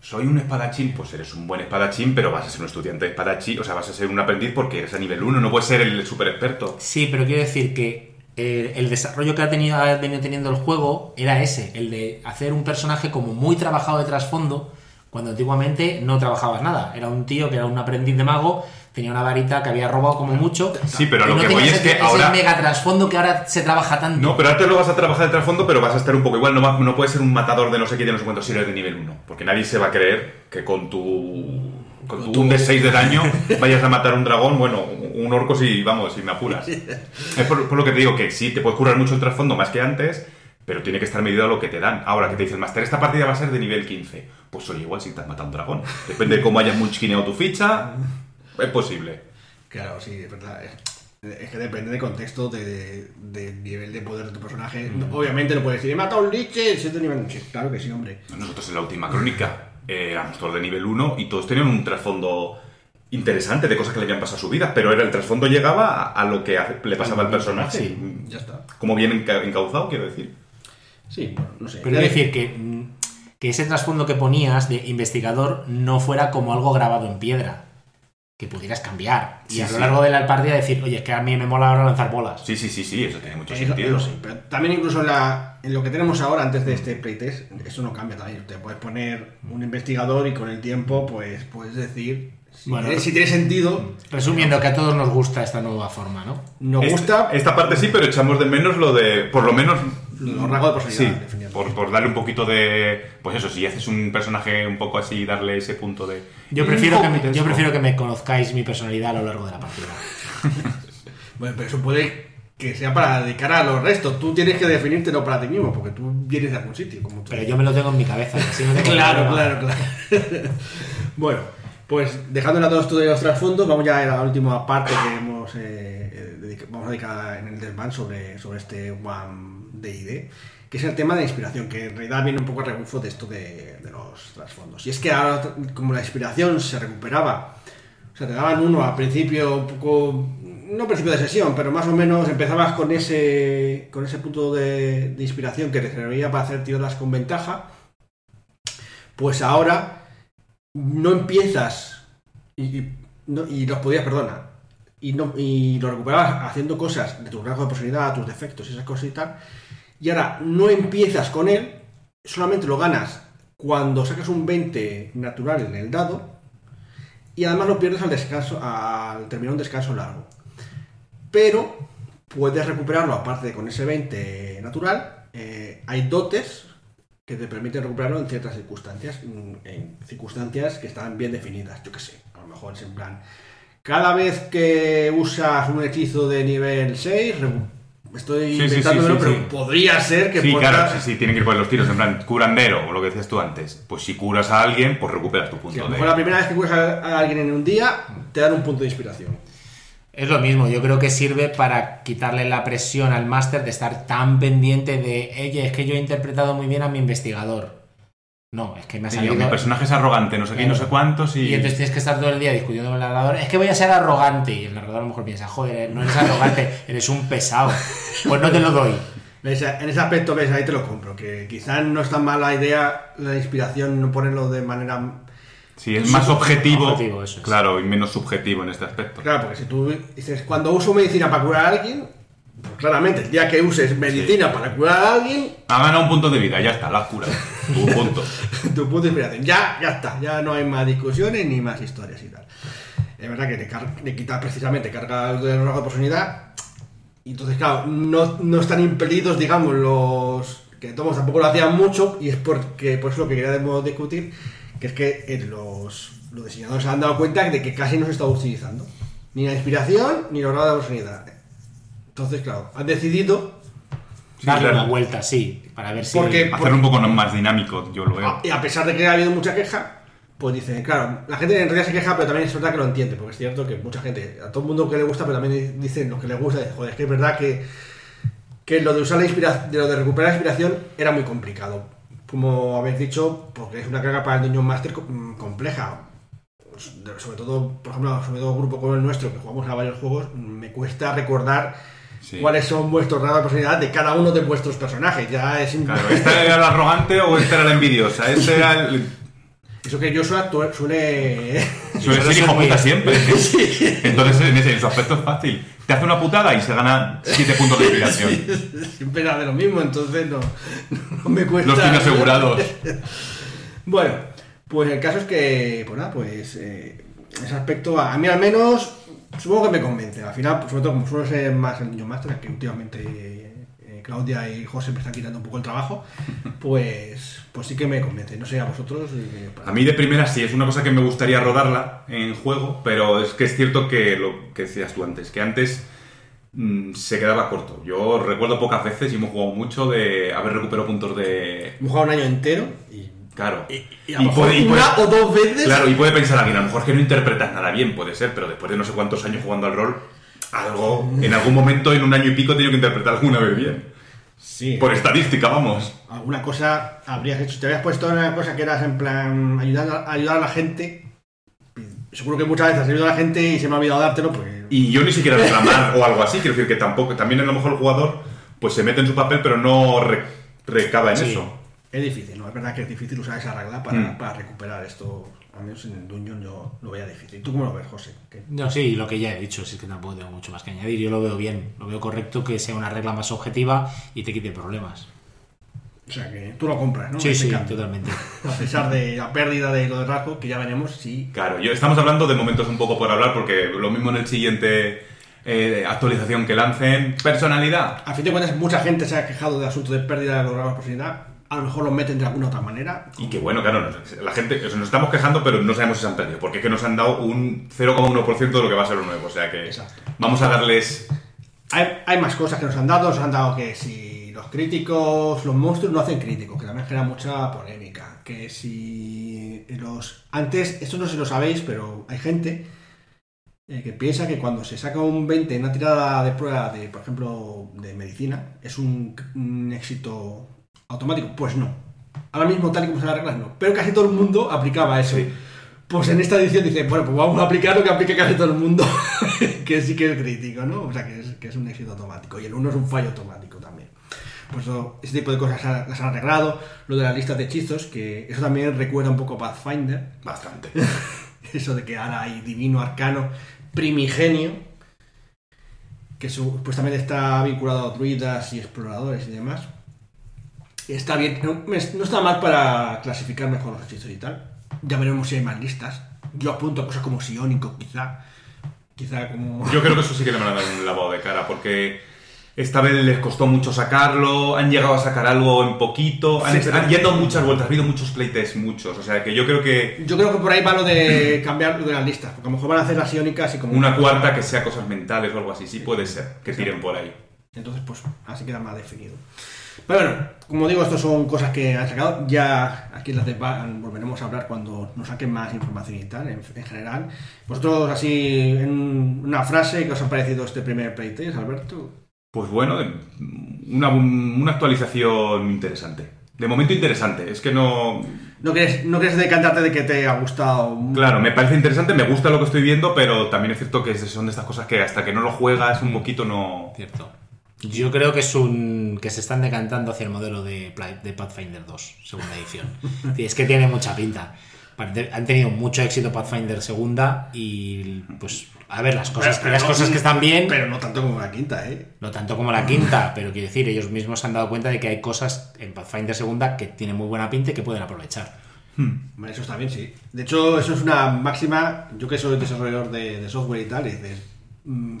soy un espadachín, pues eres un buen espadachín, pero vas a ser un estudiante de espadachín, o sea, vas a ser un aprendiz porque eres a nivel 1, no puedes ser el super experto. Sí, pero quiero decir que eh, el desarrollo que ha, tenido, ha venido teniendo el juego era ese, el de hacer un personaje como muy trabajado de trasfondo, cuando antiguamente no trabajabas nada. Era un tío que era un aprendiz de mago, tenía una varita que había robado como mucho. Sí, pero y lo no que voy es que ahora- mega trasfondo que ahora se trabaja tanto. No, pero antes lo vas a trabajar de trasfondo, pero vas a estar un poco igual. No, va- no puedes ser un matador de no sé qué, de no sé cuántos si eres de nivel 1. Porque nadie se va a creer que con tu. Con tu, tu- un de 6 de daño *laughs* vayas a matar un dragón, bueno, un orco si, vamos, si me apuras. *laughs* Es por, por lo que te digo que sí, te puedes curar mucho el trasfondo más que antes, pero tiene que estar medido a lo que te dan. Ahora que te dicen, Master, esta partida va a ser de nivel 15. Pues oye, igual si te has matado un dragón. Depende de cómo hayas munchkineado tu ficha, es posible. Claro, sí, es verdad. Es, es que depende del contexto, de- del nivel de poder de tu personaje. Mm. Obviamente no puedes decir, he matado a un liche, si es de nivel. Sí, claro que sí, hombre. Nosotros en la última crónica eh, éramos todos de nivel 1 y todos tenían un trasfondo interesante de cosas que le habían pasado a su vida, pero era el trasfondo llegaba a, a lo que le pasaba al personaje. Sí. Ya está. Como bien enca- encauzado, quiero decir. Sí, bueno, no sé. Pero quiero decir que, mm, que ese trasfondo que ponías de investigador no fuera como algo grabado en piedra. Que pudieras cambiar. Y Sí, a lo sí. largo de la partida decir, oye, es que a mí me mola ahora lanzar bolas. Sí, sí, sí, sí, eso tiene mucho Eso- sentido. eso pero también incluso en, la, en lo que tenemos ahora, antes de este playtest, eso no cambia también. Te puedes poner un investigador y con el tiempo, pues puedes decir, si, Bueno. tiene, si tiene sentido, Resumiendo, que a todos nos gusta esta nueva forma, ¿no? nos Esta- gusta, Esta, parte sí, pero echamos de menos lo de, por lo menos los rasgos de personalidad. por, por darle un poquito de. Pues eso, si haces un personaje un poco así, darle ese punto de. Yo prefiero, que me, Hijo, yo prefiero que me conozcáis mi personalidad a lo largo de la partida. *laughs* Bueno, pero eso puede que sea para dedicar a los restos. Tú tienes que definírtelo para ti mismo, porque tú vienes de algún sitio. Como tú. Pero yo me lo tengo en mi cabeza. así no tengo Claro, claro, claro. *laughs* bueno, pues dejando esto de los trasfondos, vamos ya a la última parte que hemos, eh, eh, vamos a dedicar en el desván sobre, sobre este One DD, que es el tema de inspiración, que en realidad viene un poco a rebufo de esto de, de los trasfondos. Y es que ahora, como la inspiración se recuperaba, o sea, te daban uno al principio un poco, no al principio de sesión, pero más o menos empezabas con ese, con ese punto de, de inspiración que te servía para hacer tiradas con ventaja, pues ahora no empiezas y, no- y los podías, perdona, y, no, y lo recuperabas haciendo cosas de tu rasgo de personalidad, tus defectos y esas cosas y tal, y ahora no empiezas con él, solamente lo ganas cuando sacas un 20 natural en el dado, y además lo pierdes al descanso, al terminar un descanso largo. Pero puedes recuperarlo, aparte de con ese 20 natural, eh, hay dotes que te permiten recuperarlo en ciertas circunstancias, en, en circunstancias que están bien definidas, yo que sé, a lo mejor es en plan, cada vez que usas un hechizo de nivel 6, recu- estoy Sí, sí, inventándomelo, sí, sí, pero sí. podría ser que Sí, pueda- claro, sí, sí, tienen que ir por los tiros. En plan, curandero, o lo que decías tú antes. Pues si curas a alguien, pues recuperas tu a punto lo de. mejor la primera vez que curas a a alguien en un día, te dan un punto de inspiración. Es lo mismo, yo creo que sirve para quitarle la presión al máster de estar tan pendiente de, oye, es que yo he interpretado muy bien a mi investigador. No, es que me ha Sí, salido... mi personaje es arrogante, no sé qué, y no sé cuántos, y. Y entonces tienes que estar todo el día discutiendo con el narrador. Es que voy a ser arrogante. Y el narrador a lo mejor piensa, joder, no eres arrogante, *laughs* eres un pesado. Pues no te lo doy. En ese aspecto, ves, ahí te lo compro. Que quizás no es tan mala idea la inspiración, no ponerlo de manera. Sí, es más objetivo. Objetivo, eso es. Claro, y menos subjetivo en este aspecto. Claro, porque si tú dices, cuando uso medicina para curar a alguien, claramente, el día que uses medicina para curar a alguien, Ha ganado un punto de vida, ya está, la has curado. Tu *laughs* punto. tu punto de inspiración, ya, ya está, ya no hay más discusiones ni más historias y tal. Es verdad que te, quita precisamente carga de de personalidad. Y entonces, claro, no, no están impedidos, digamos, los que todos tampoco lo hacían mucho, y es porque, por eso lo que queríamos discutir, que es que eh, los, los diseñadores se han dado cuenta de que casi no se está utilizando. Ni la inspiración, ni los rasgos de personalidad. Entonces, claro, han decidido, Darle claro. una vuelta, sí, para ver si... Porque- Hacerlo un poco más dinámico, yo lo veo. Y a pesar de que ha habido mucha queja, pues dicen, claro, la gente en realidad se queja, pero también es verdad que lo entiende, porque es cierto que mucha gente, a todo el mundo que le gusta, pero también dicen lo que le gusta, dice, joder, es que es verdad que, que lo de usar la inspiración, de lo de recuperar la inspiración era muy complicado. Como habéis dicho, porque es una carga para el Master co- mm, compleja. Sobre todo, por ejemplo, sobre todo un grupo como el nuestro, que jugamos a varios juegos, me cuesta recordar Sí. cuáles son vuestros rasgos de personalidad de cada uno de vuestros personajes. Ya es Claro, ¿esta era la arrogante o esta era la envidiosa? Este era el. *laughs* Eso que Joshua suele... *laughs* Suele ser hijo puta siempre. *laughs* Entonces, en ese en su aspecto es fácil. Te hace una putada y se gana 7 puntos de inspiración. Siempre era de lo mismo, entonces no, no me cuesta. Los tiene asegurados. Bueno, pues el caso es que, pues nada, pues eh, ese aspecto, a mí al menos, supongo que me convence. Al final, pues, sobre todo como suelo ser más el niño máster, que últimamente eh, Claudia y José me están quitando un poco el trabajo, *laughs* pues, pues sí que me convence. No sé, a vosotros. eh, A mí de primera sí, es una cosa que me gustaría rodarla en juego, pero es que es cierto que lo que decías tú antes, que antes mm, se quedaba corto. Yo recuerdo pocas veces y hemos jugado mucho de haber recuperado puntos de... Hemos jugado un año entero y. Claro. Y, y a lo mejor puede- y una puede- o dos veces. Claro, y puede pensar alguien, a lo mejor que no interpretas nada bien, puede ser, pero después de no sé cuántos años jugando al rol, algo, en algún momento, en un año y pico, he tenido que interpretar alguna vez bien. Sí. Por estadística, vamos. alguna cosa habrías hecho. Te habías puesto en una cosa que eras en plan ayudar a, ayudar a la gente. Seguro que muchas veces has ayudado a la gente y se me ha olvidado dártelo porque. Y yo ni siquiera reclamar o algo así, quiero decir que tampoco, también a lo mejor el jugador pues se mete en su papel, pero no re- recaba en Sí. eso. Es difícil, ¿no? Es verdad que es difícil usar esa regla para, Mm. para recuperar esto. Al menos en el Dungeon yo lo veía difícil. ¿Tú cómo lo ves, José? ¿Qué? No, sí, lo que ya he dicho, si es que tampoco tengo mucho más que añadir. Yo lo veo bien, lo veo correcto que sea una regla más objetiva y te quite problemas. O sea que tú lo compras, ¿no? Sí, sí, cambio. totalmente. A pesar de la pérdida de lo de rasgo, que ya veremos si. Claro, yo, estamos hablando de momentos un poco por hablar, porque lo mismo en el siguiente eh, actualización que lancen. Personalidad. A fin de cuentas, mucha gente se ha quejado del asunto de pérdida de los grados de profundidad. A lo mejor los meten de alguna otra manera. Y que bueno, claro, nos- la gente, nos estamos quejando, pero no sabemos si se han perdido, porque es que nos han dado un 0,1% de lo que va a ser lo nuevo, o sea que Exacto. vamos a darles... Hay, hay más cosas que nos han dado. Nos han dado que si los críticos, los monstruos no hacen críticos, que también genera mucha polémica. Que si los. Antes, esto no sé si lo sabéis, pero hay gente eh, que piensa que cuando se saca un 20 en una tirada de prueba de, por ejemplo, de medicina, es un, un éxito automático. Pues no. Ahora mismo, tal y como se las reglas, no. Pero casi todo el mundo aplicaba eso. Sí. Pues en esta edición dice, bueno, pues vamos a aplicar lo que aplica casi todo el mundo, *laughs* que sí que es crítico, ¿no? O sea, que es, que es un éxito automático. Y el 1 es un fallo automático también. Pues eso, ese tipo de cosas las han arreglado. Lo de las listas de hechizos, que eso también recuerda un poco a Pathfinder. Bastante. *laughs* Eso de que ahora hay divino, arcano, primigenio, que supuestamente está vinculado a druidas y exploradores y demás. Está bien, no, no está mal para clasificar mejor los hechizos y tal. Ya veremos si hay más listas. Yo apunto cosas como Siónico, quizá. Quizá como. Yo creo que eso sí que le van a dar un lavado de cara, porque esta vez les costó mucho sacarlo, han llegado a sacar algo en poquito, han, Sí, han yendo muchas vueltas, ha habido muchos playtests, muchos, o sea que yo creo que Yo creo que por ahí va lo de cambiar lo de las listas, porque a lo mejor van a hacer las Siónicas y como. una cuarta que sea cosas mentales o algo así, sí puede ser, que tiren por ahí. Entonces, pues así queda más definido. Pero bueno, como digo, estas son cosas que han sacado. Ya aquí en las de volveremos a hablar cuando nos saquen más información y tal, en, en general. Vosotros, así, en una frase, ¿qué os ha parecido este primer playtest, Alberto? Pues bueno, una, una actualización interesante. De momento interesante, es que no... ¿No quieres, no quieres decantarte de que te ha gustado? Claro, me parece interesante, me gusta lo que estoy viendo, pero también es cierto que son de estas cosas que hasta que no lo juegas un poquito no... Cierto. Yo creo que es un que se están decantando hacia el modelo de, de Pathfinder 2, segunda edición. *laughs* Es que tiene mucha pinta. Han tenido mucho éxito Pathfinder segunda y pues a ver las cosas, Pero- las cosas que están bien, Pero no tanto como la quinta, ¿eh? no tanto como la quinta, pero quiero decir, ellos mismos se han dado cuenta de que hay cosas en Pathfinder segunda que tienen muy buena pinta y que pueden aprovechar. Vale, eso está bien, sí. De hecho, eso es una máxima. Yo que soy desarrollador de, de software y tal, y dices,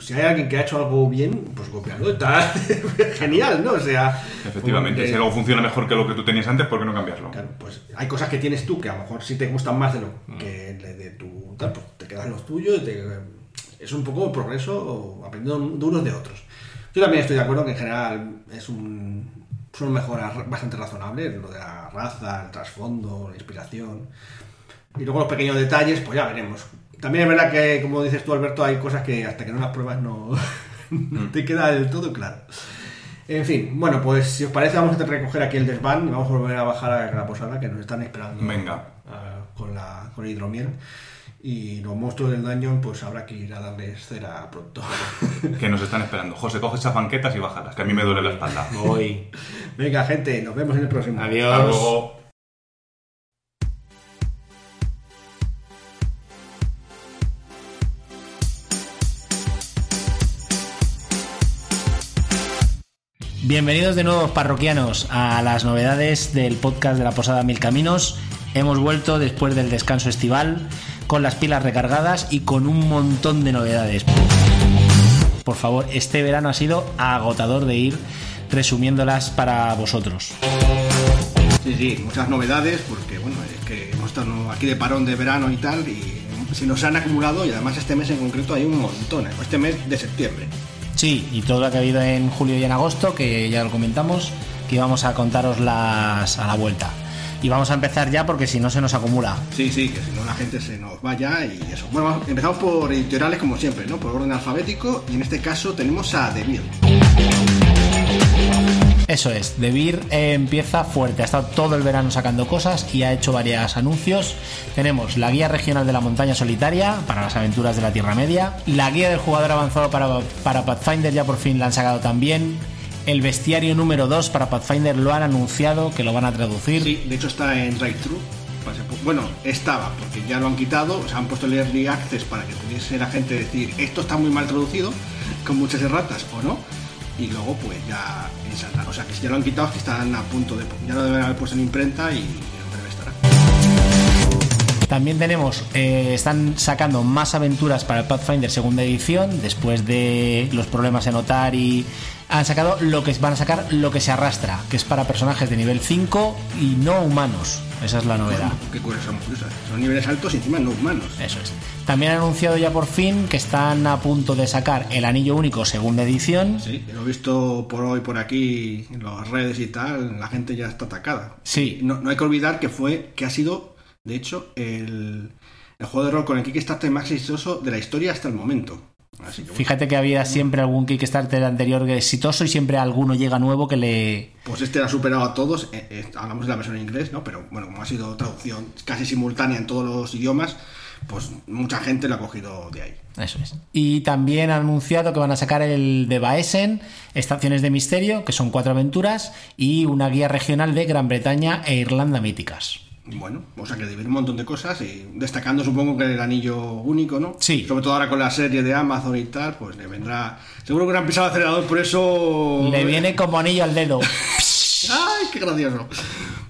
si hay alguien que ha hecho algo bien, pues copiarlo. Está *laughs* genial, ¿no? O sea. Efectivamente, si algo funciona mejor que lo que tú tenías antes, ¿por qué no cambiarlo? Claro, pues hay cosas que tienes tú que a lo mejor sí te gustan más de lo que de, tu tal, pues te quedas los tuyos te- es un poco progreso aprendiendo de unos de otros. Yo también estoy de acuerdo que en general es un, son mejoras bastante razonables, lo de la raza, el trasfondo, la inspiración. Y luego los pequeños detalles, pues ya veremos. También es verdad que, como dices tú, Alberto, hay cosas que hasta que no las pruebas no, *laughs* no te queda del todo claro. En fin, bueno, pues si os parece vamos a recoger aquí el desván y vamos a volver a bajar a la posada que nos están esperando Venga. ah, con, la, con el hidromiel. Y los monstruos del daño, pues habrá que ir a darles cera pronto. *laughs* Que nos están esperando. José, coge esas banquetas y bájalas, que a mí me duele la espalda. Voy. *laughs* Venga, gente, nos vemos en el próximo. Adiós. Hasta luego. Bienvenidos de nuevo, parroquianos, a las novedades del podcast de la Posada Mil Caminos. Hemos vuelto después del descanso estival con las pilas recargadas y con un montón de novedades. Por favor, este verano ha sido agotador de ir resumiéndolas para vosotros. Sí, sí, muchas novedades porque, bueno, es que hemos estado aquí de parón de verano y tal y se nos han acumulado y además este mes en concreto hay un montón, ¿eh? este mes de septiembre. Sí, y todo lo que ha habido en julio y en agosto, que ya lo comentamos, que íbamos a contaros las a la vuelta. Y vamos a empezar ya porque si no se nos acumula. Sí, sí, que si no la gente se nos vaya y eso. Bueno, empezamos por editoriales como siempre, ¿no? Por orden alfabético y en este caso tenemos a The Beer. Eso es, De Beer eh, empieza fuerte, ha estado todo el verano sacando cosas y ha hecho varios anuncios. Tenemos la guía regional de la montaña solitaria para las aventuras de la Tierra Media, la guía del jugador avanzado para, para Pathfinder ya por fin la han sacado también, el bestiario número 2 para Pathfinder lo han anunciado que lo van a traducir. Sí, de hecho está en Right True. Bueno, estaba, porque ya lo han quitado, se han puesto el Early Access para que pudiese la gente decir esto está muy mal traducido, con muchas erratas o no, y luego pues ya saldrá. O sea que si ya lo han quitado es que están a punto de... Ya lo deben haber puesto en imprenta y. También tenemos, eh, están sacando más aventuras para el Pathfinder segunda edición, después de los problemas en Otari. Han sacado lo que van a sacar lo que se arrastra, que es para personajes de nivel 5 y no humanos. Esa es la novedad. Qué cosas son curiosas. Son niveles altos y encima no humanos. Eso es. También han anunciado ya por fin que están a punto de sacar el Anillo Único segunda edición. Sí, lo he visto por hoy, por aquí, en las redes y tal. La gente ya está atacada. Sí. No, no hay que olvidar que fue, que ha sido, de hecho, el, el juego de rol con el Kickstarter más exitoso de la historia hasta el momento. Así que, bueno, Fíjate que había siempre algún Kickstarter anterior exitoso y siempre alguno llega nuevo que le... pues este ha superado a todos. eh, eh, hablamos de la versión en inglés, ¿no? Pero bueno, como ha sido traducción casi simultánea en todos los idiomas, pues mucha gente lo ha cogido de ahí. Eso es. Y también han anunciado que van a sacar el de Baesen, Estaciones de Misterio, que son cuatro aventuras, y una guía regional de Gran Bretaña e Irlanda míticas. Bueno, o sea que dividir un montón de cosas y destacando supongo que el anillo único, ¿no? Sí. Sobre todo ahora con la serie de Amazon y tal, pues le vendrá... Seguro que le han pisado el acelerador, por eso... Le viene como anillo al dedo. *laughs* ¡Ay, qué gracioso!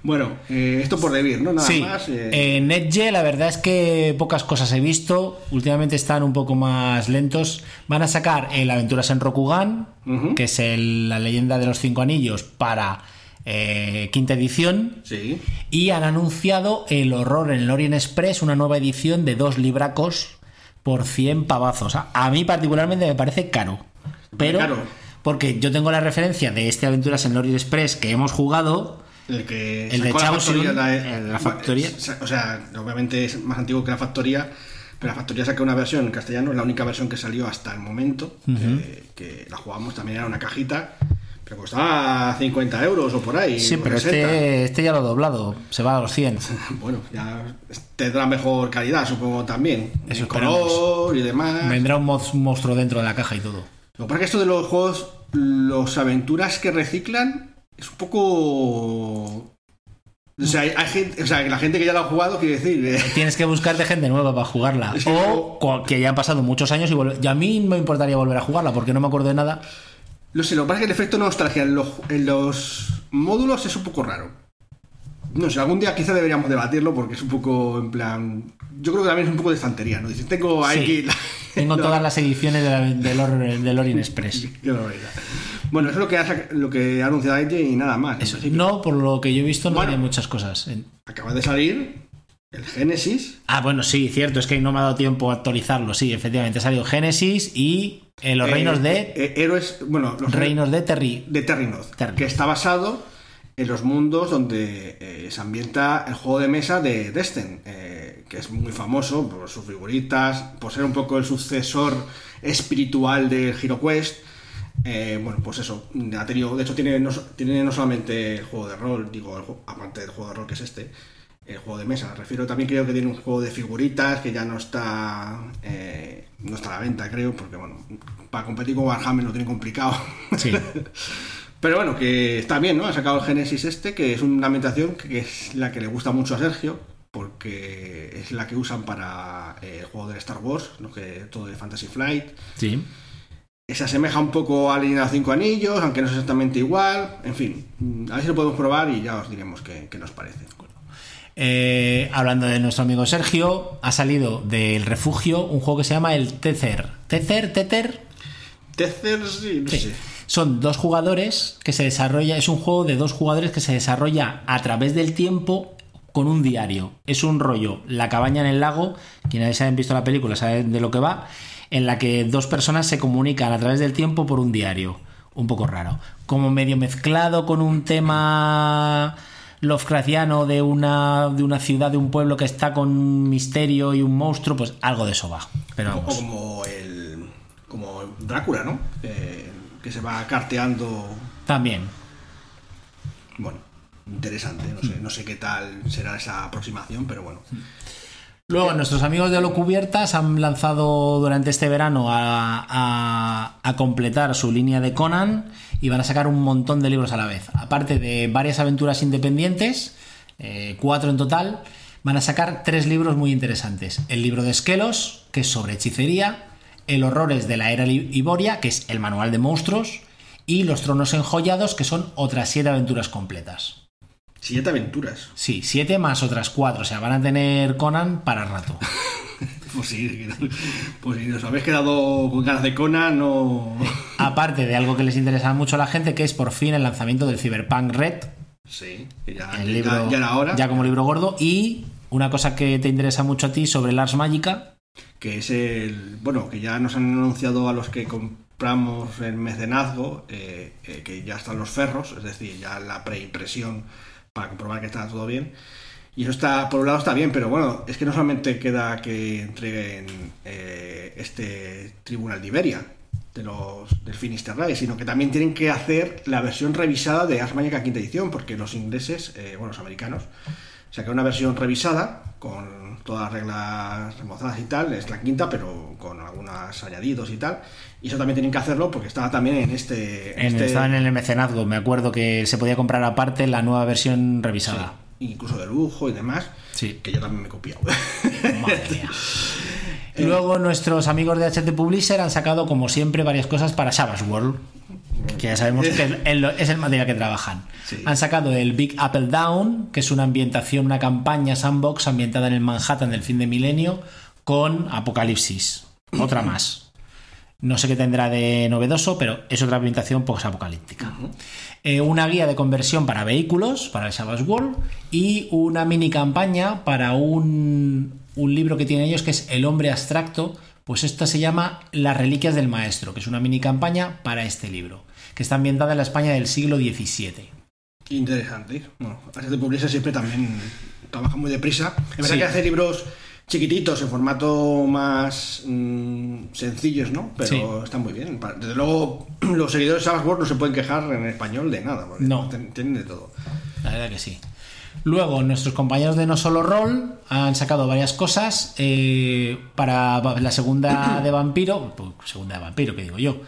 Bueno, eh, esto por Debir, ¿no? Nada sí. más. eh, Eh, NetGe, la verdad es que pocas cosas he visto. Últimamente están un poco más lentos. Van a sacar el Aventuras en Rokugan, que es el- la leyenda de los cinco anillos para eh, quinta edición. Sí. Y han anunciado el horror en el Orient Express, una nueva edición de dos libracos por 100 pavazos. A, mí particularmente me parece caro. Pero, Caro. porque yo tengo la referencia de este Aventuras en el Orient Express que hemos jugado. El que El de sacó la factoría, la, el- la factoría. O sea, obviamente es más antiguo que la factoría, pero la factoría sacó una versión en castellano, es la única versión que salió hasta el momento, eh, que la jugamos también era una cajita, pero costaba 50 euros o por ahí. Sí, pero 60. este, este ya lo ha doblado, se va a los 100. *laughs* Bueno, ya tendrá mejor calidad, supongo también. Eso El color y demás. Vendrá un monstruo dentro de la caja y todo. Lo que pasa es que esto de los juegos, los aventuras que reciclan, es un poco. O sea, hay, hay gente, o sea, que la gente que ya lo ha jugado quiere decir. eh, *laughs* Tienes que buscarte gente nueva para jugarla. Es que O que ya han pasado muchos años y, y a mí me importaría volver a jugarla porque no me acuerdo de nada. No sé, lo que pasa es que el efecto nostalgia en los, en los módulos es un poco raro. No sé, algún día quizá deberíamos debatirlo porque es un poco en plan. Yo creo que también es un poco de estantería, ¿no? Dices, tengo Sí. aquí. la- Tengo *laughs* no, todas las ediciones de la- del, Or- del Orient Express. *laughs* qué barbaridad. Bueno, eso es lo que ha, lo que ha anunciado IT y nada más. Eso, no, por lo que yo he visto, no Bueno. tiene muchas cosas. Acaba de salir el Genesis. Ah, bueno, sí, cierto, es que no me ha dado tiempo a actualizarlo. Sí, efectivamente, ha salido Génesis y eh, los eh, reinos de. eh, héroes. Bueno, los reinos de Terry. de Terrinoth, que está basado en los mundos donde eh, se ambienta el juego de mesa de Destin, eh, que es muy famoso por sus figuritas, por ser un poco el sucesor espiritual de HeroQuest. Eh, bueno, pues eso, ha tenido, de hecho tiene no, tiene no solamente el juego de rol, digo, el aparte del juego de rol que es este, el juego de mesa. Refiero también creo que tiene un juego de figuritas que ya no está eh, no está a la venta, creo, porque bueno, para competir con Warhammer lo tiene complicado. Sí. *laughs* Pero bueno, que está bien, ¿no? Ha sacado el Genesis este, que es una ambientación que, es la que le gusta mucho a Sergio, porque es la que usan para eh, el juego de Star Wars, ¿no? que todo de Fantasy Flight. Sí. Se asemeja un poco a Línea de los Cinco Anillos, aunque no es exactamente igual. En fin, a ver si lo podemos probar y ya os diremos qué, qué nos parece. Eh, hablando de nuestro amigo Sergio, ha salido del refugio un juego que se llama el Tether. ¿Tether? ¿Tether? Tether, sí, no Sí. sé. Son dos jugadores que se desarrolla, es un juego de dos jugadores que se desarrolla a través del tiempo con un diario. Es un rollo, la cabaña en el lago, quienes hayan visto la película saben de lo que va, en la que dos personas se comunican a través del tiempo por un diario. Un poco raro. Como medio mezclado con un tema Lovecraftiano de una, de una ciudad, de un pueblo que está con un misterio y un monstruo, pues algo de eso va. Pero vamos. o como el como Drácula, ¿no? Eh, que se va carteando También. Bueno, interesante, no sé, no sé qué tal será esa aproximación, pero bueno. Luego, nuestros amigos de Lo Cubiertas han lanzado durante este verano a, a- a completar su línea de Conan y van a sacar un montón de libros a la vez. Aparte de varias aventuras independientes, eh, cuatro en total, van a sacar tres libros muy interesantes. El libro de Esquelos, que es sobre hechicería, El Horrores de la Era Iboria, que es el manual de monstruos, y Los Tronos Enjollados, que son otras siete aventuras completas. Siete aventuras. Sí, siete más otras cuatro. O sea, van a tener Conan para rato. *laughs* Pues sí, pues si os habéis quedado con ganas de Conan, no. *laughs* Aparte de algo que les interesa mucho a la gente, que es por fin el lanzamiento del Cyberpunk Red. Sí, ya, El libro, ya era hora. ya como libro gordo. Y una cosa que te interesa mucho a ti sobre el Ars Magica. que es el bueno que ya nos han anunciado a los que compramos el mecenazgo eh, eh, que ya están los ferros es decir ya la preimpresión para comprobar que está todo bien. Y eso está por un lado está bien pero bueno es que no solamente queda que entreguen eh, este tribunal de Iberia de los del Finisterrae sino que también tienen que hacer la versión revisada de Ars quinta edición porque los ingleses eh, bueno los americanos sacaron una versión revisada con todas las reglas remozadas y tal, es la quinta, pero con algunos añadidos y tal. Y eso también tienen que hacerlo porque estaba también en este. en este- Estaba en el mecenazgo. Me acuerdo que se podía comprar aparte la nueva versión revisada. incluso de lujo y demás. Sí. Que yo también me he copiado. Madre mía. *laughs* Y luego nuestros amigos de HT Publisher han sacado, como siempre, varias cosas para Savage World. Que ya sabemos que *laughs* es el- material que trabajan. Sí. Han sacado el Big Apple Down, que es una ambientación, una campaña sandbox ambientada en el Manhattan del fin de milenio, con Apocalipsis. Otra más. No sé qué tendrá de novedoso, pero es otra ambientación post apocalíptica. Eh, una guía de conversión para vehículos, para el Savage World, y una mini campaña para un, un libro que tienen ellos que es El hombre abstracto. Pues esta se llama Las reliquias del maestro, que es una mini campaña para este libro, que está ambientada en la España del siglo XVII. Interesante. Bueno, de Publisher siempre también trabaja muy deprisa. Es verdad Sí. que hace libros chiquititos en formato más mm, sencillos, ¿no? Pero Sí. están muy bien. Desde luego, *clears throat* los seguidores de Savage World no se pueden quejar en español de nada. porque No. Tienen de todo. La verdad que sí. Luego, nuestros compañeros de No Solo Roll han sacado varias cosas eh, para la segunda *clears throat* de Vampiro. pues, Segunda de Vampiro, que digo yo.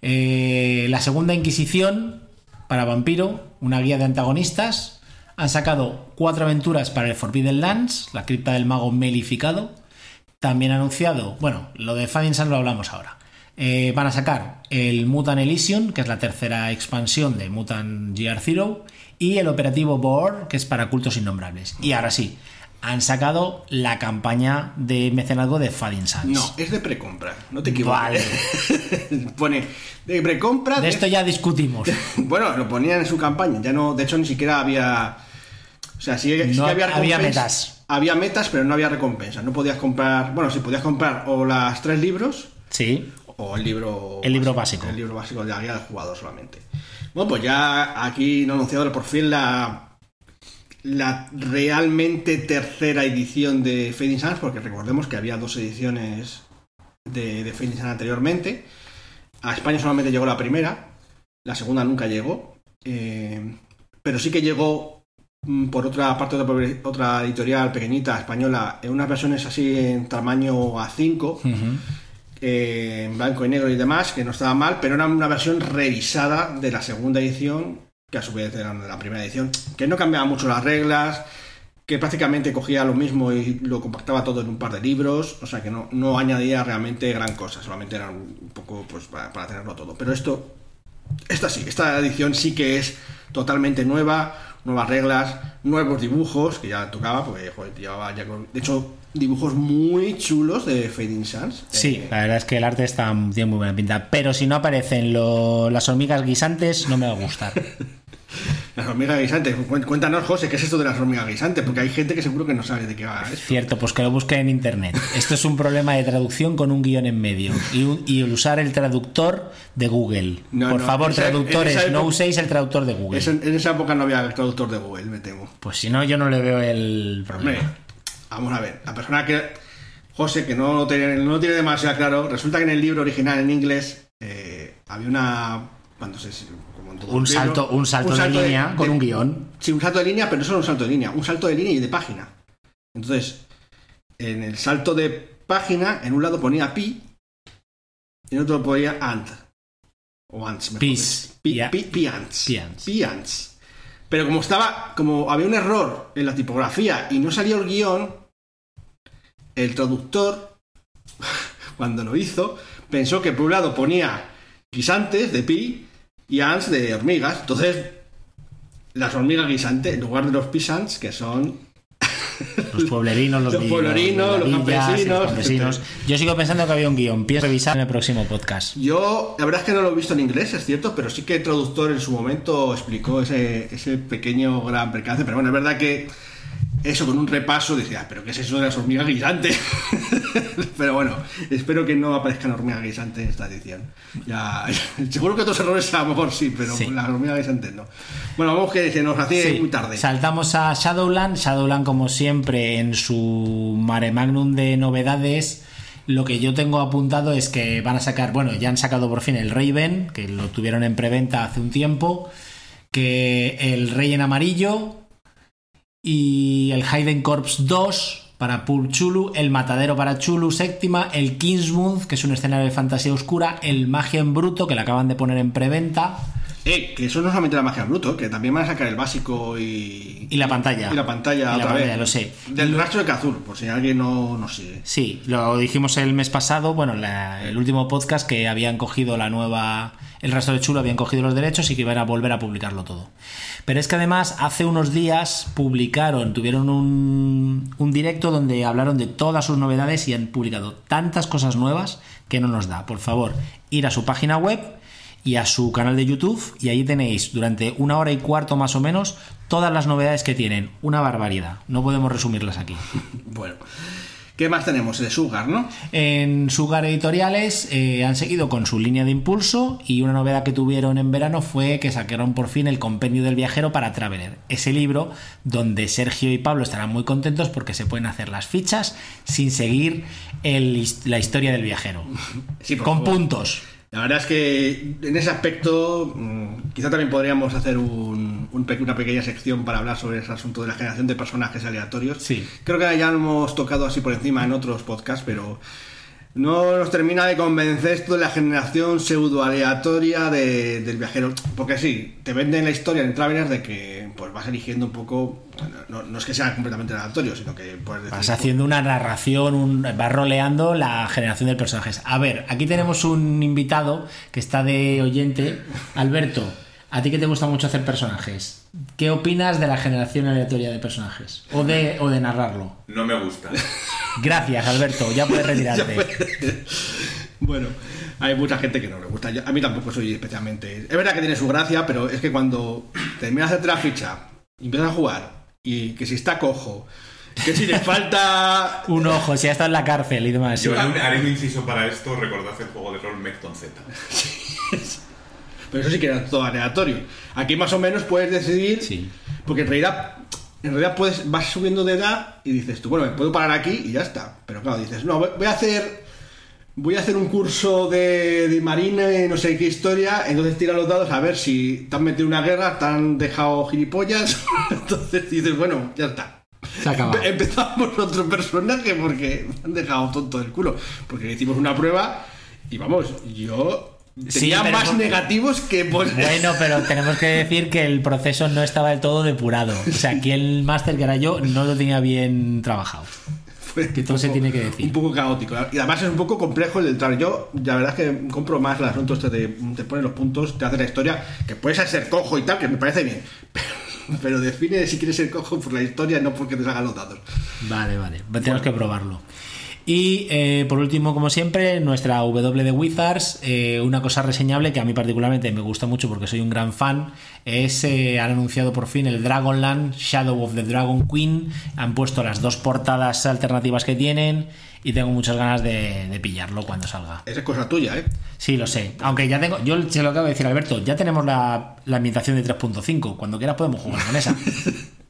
Eh, la segunda Inquisición para Vampiro, una guía de antagonistas. Han sacado cuatro aventuras para el Forbidden Lands, la cripta del mago melificado. También han anunciado, bueno, lo de Sun lo hablamos ahora. Eh, van a sacar el Mutant Elysium, que es la tercera expansión de Mutant GR Zero, y el operativo Boar, que es para cultos innombrables. Y ahora sí, han sacado la campaña de mecenazgo de Fading Suns. No, es de precompra. No te equivoques. Vale. *laughs* Pone de precompra. De esto ya discutimos. *laughs* Bueno, lo ponían en su campaña. Ya no, de hecho, ni siquiera había. O sea, sí, sí No que había había recompensas. metas. Había metas, pero no había recompensa. No podías comprar. Bueno, sí, podías comprar o las tres libros Sí. o el libro. El libro básico. El libro básico de la guía del jugador solamente. Bueno, pues ya aquí no anunciado por fin la. La realmente tercera edición de Fading Suns, porque recordemos que había dos ediciones de, de Fading Suns anteriormente. A España solamente llegó la primera, la segunda nunca llegó, eh, pero sí que llegó mm, por otra parte de otra- editorial pequeñita española, en unas versiones así en tamaño A5, Ujú. Eh, en blanco y negro y demás, que no estaba mal, pero era una versión revisada de la segunda edición, que a su vez era de la primera edición, que no cambiaba mucho las reglas, que prácticamente cogía lo mismo y lo compactaba todo en un par de libros, o sea que no, no añadía realmente gran cosa, solamente era un poco pues para, para tenerlo todo. Pero esto, esta sí, esta edición sí que es totalmente nueva, nuevas reglas, nuevos dibujos, que ya tocaba, porque joder, llevaba ya con- de hecho dibujos muy chulos de Fading Suns. Sí, Eh, la verdad es que el arte está, tiene muy buena pinta. Pero si no aparecen lo- las hormigas guisantes, no me va a gustar. *laughs* Las hormigas guisantes. Cué- Cuéntanos, José, ¿qué es esto de las hormigas guisantes? Porque hay gente que seguro que no sabe de qué va esto. Cierto, pues que lo busquen en internet. Esto es un problema de traducción con un guion en medio. Y, un- y el usar el traductor de Google. No, Por no, favor, esa- traductores, no uséis el traductor de Google. En esa época no había traductor de Google, me temo. Pues si no, yo no le veo el problema. Vamos a ver. La persona que. José, que no lo tiene, no tiene demasiado claro, resulta que en el libro original en inglés eh, había una. Cuando se, como en todo Un libro, salto, un salto, de línea con un guion. Sí, un salto de línea, pero no solo un salto de línea, un salto de línea y de página. Entonces, en el salto de página, en un lado ponía pi y en otro ponía ant. O ants, Pis. dicho. Pi, Ya. pi- piants. Piants. Piants. Pero como estaba, como había un error en la tipografía y no salía el guion, el traductor, cuando lo hizo, pensó que por un lado ponía guisantes de pi y ants de hormigas. Entonces, las hormigas guisantes en lugar de los pisants, que son Los pueblerinos, los, *laughs* Los pueblerinos, los campesinos, campesinos. Yo sigo pensando que había un guion. Pienso revisar en el próximo podcast. Yo, la verdad es que no lo he visto en inglés, es cierto, pero sí que el traductor en su momento explicó ese, ese pequeño gran percance. Pero bueno, es verdad que eso con un repaso decía, pero ¿qué es eso de las hormigas guisantes? *laughs* pero bueno, espero que no aparezcan hormigas guisantes en esta edición. Ya, *laughs* seguro que otros errores a lo mejor sí, pero Sí. las hormigas guisantes no. Bueno, vamos que se nos Sí, muy tarde. Saltamos a Shadowland. Shadowland, como siempre, en su mare magnum de novedades. Lo que yo tengo apuntado es que van a sacar, bueno, ya han sacado por fin el Raven, que lo tuvieron en preventa hace un tiempo, que el Rey en amarillo y el Hayden Corps 2 para Pur Chulu, el Matadero para Chulu séptima, el Kingsmouth, que es un escenario de fantasía oscura, el Magia en Bruto, que lo acaban de poner en preventa, Eh, que eso no es solamente la magia en bruto, que también van a sacar el básico y... y la pantalla. Y la pantalla Y la otra pantalla, vez. lo sé. Del rastro de Cazur, por si alguien no, no sigue. Sí, lo dijimos el mes pasado, bueno, la- el último podcast que habían cogido la nueva, el resto de chulo habían cogido los derechos y que iban a volver a publicarlo todo. Pero es que además hace unos días publicaron, tuvieron un, un directo donde hablaron de todas sus novedades y han publicado tantas cosas nuevas que no nos da. Por favor, ir a su página web y a su canal de YouTube y ahí tenéis durante una hora y cuarto más o menos todas las novedades que tienen. Una barbaridad. No podemos resumirlas aquí. *laughs* Bueno, ¿qué más tenemos? El Sugar, ¿no? En Sugar Editoriales eh, han seguido con su línea de impulso y una novedad que tuvieron en verano fue que sacaron por fin el Compendio del Viajero para Traveler. Ese libro donde Sergio y Pablo estarán muy contentos porque se pueden hacer las fichas sin seguir el la historia del viajero. Sí, con favor. puntos. La verdad es que en ese aspecto mm, quizá también podríamos hacer un- un una pequeña sección para hablar sobre ese asunto de la generación de personajes aleatorios. Sí. Creo que ya lo hemos tocado así por encima en otros podcasts, pero no nos termina de convencer esto de la generación pseudo aleatoria de- del viajero. Porque sí, te venden la historia en Travelers de que pues vas eligiendo un poco, no, no es que sea completamente aleatorio, sino que puedes decir... Vas haciendo una narración, un, vas roleando la generación de personajes. A ver, aquí tenemos un invitado que está de oyente. Alberto, a ti que te gusta mucho hacer personajes, ¿qué opinas de la generación aleatoria de personajes? O de, o de narrarlo. No me gusta. Gracias, Alberto, ya puedes *laughs* retirarte. Bueno, hay mucha gente que no le gusta. Yo- a mí tampoco soy especialmente. Es verdad que tiene su gracia, pero es que cuando terminas de hacer la ficha y empiezas a jugar, y que si está cojo, que si le falta. *laughs* Un ojo, si ha estado en la cárcel y demás. Yo haré un, haré un inciso para esto. Recordad el juego de rol Mecton Z. *laughs* Pero eso sí que era todo aleatorio. Aquí más o menos puedes decidir. Sí. Porque en realidad. En realidad puedes, vas subiendo de edad y dices tú, bueno, me puedo parar aquí y ya está. Pero claro, dices, no, voy a hacer. Voy a hacer un curso de, de marina y no sé qué historia, entonces tira los dados a ver si te han metido en una guerra, te han dejado gilipollas. *laughs* entonces dices, bueno, ya está. Se. Empe- Empezamos otro personaje porque me han dejado tonto del culo. Porque hicimos una prueba y vamos, yo Sí, tenía pero más negativos que pues, Bueno, pero tenemos que decir que el proceso no estaba del todo depurado. O sea, aquí el máster que era yo no lo tenía bien trabajado. fue Que todo se tiene que decir. Un poco caótico. Y además es un poco complejo el entrar. Yo, la verdad es que compro más el asunto este de te pones los puntos, te hace la historia, que puedes ser cojo y tal, que me parece bien. Pero, pero define si quieres ser cojo por la historia, no porque te salgan los dados. Vale, vale. Tenemos que probarlo. Y eh, por último, como siempre, nuestra W de Wizards, eh, una cosa reseñable que a mí particularmente me gusta mucho porque soy un gran fan, es eh, han anunciado por fin el Dragonland Shadow of the Dragon Queen, han puesto las dos portadas alternativas que tienen y tengo muchas ganas de, de pillarlo cuando salga. Esa es cosa tuya, ¿eh? Sí, lo sé. Aunque ya tengo, yo se lo acabo de decir Alberto, ya tenemos la, la ambientación de 3.5, cuando quieras podemos jugar con esa. *laughs*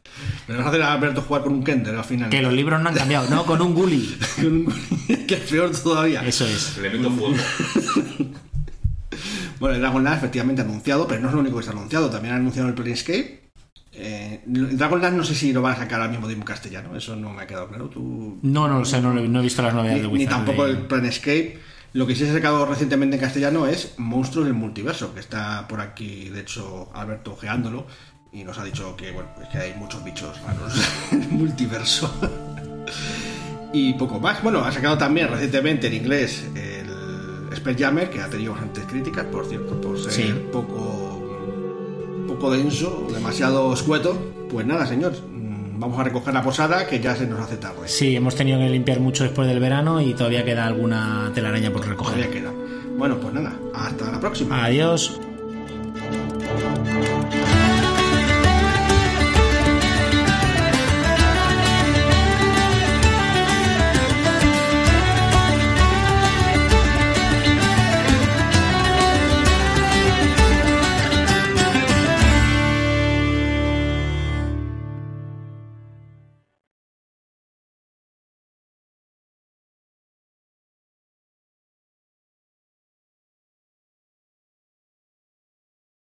Me vas a hacer a Alberto jugar con un Kender al final. que los libros no han cambiado, no, con un Gully. *laughs* Con un- que es peor todavía. Eso es. Le meto fuego. *laughs* Bueno, el Dragonlance efectivamente anunciado, pero no es lo único que está anunciado. También han anunciado el Planescape. Eh, Dragonlance no sé si lo van a sacar al mismo tiempo en castellano. Eso no me ha quedado claro. Tú No, no lo sé, no, no he visto las novedades ni, de ni Wizard. tampoco de- el Planescape. Lo que sí se ha sacado recientemente en castellano es Monstruos del Multiverso, que está por aquí, de hecho, Alberto ojeándolo y nos ha dicho que, bueno, es que hay muchos bichos raros *laughs* en el multiverso. *laughs* y poco más. Bueno, ha sacado también recientemente en inglés el Spelljammer, que ha tenido bastantes críticas, por cierto, por ser Sí. poco, poco denso, demasiado escueto, pues nada, señor. Vamos a recoger la posada que ya se nos hace tarde. Sí, hemos tenido que limpiar mucho después del verano y todavía queda alguna telaraña por Todavía recoger. queda. Bueno, pues nada, hasta la próxima. Adiós.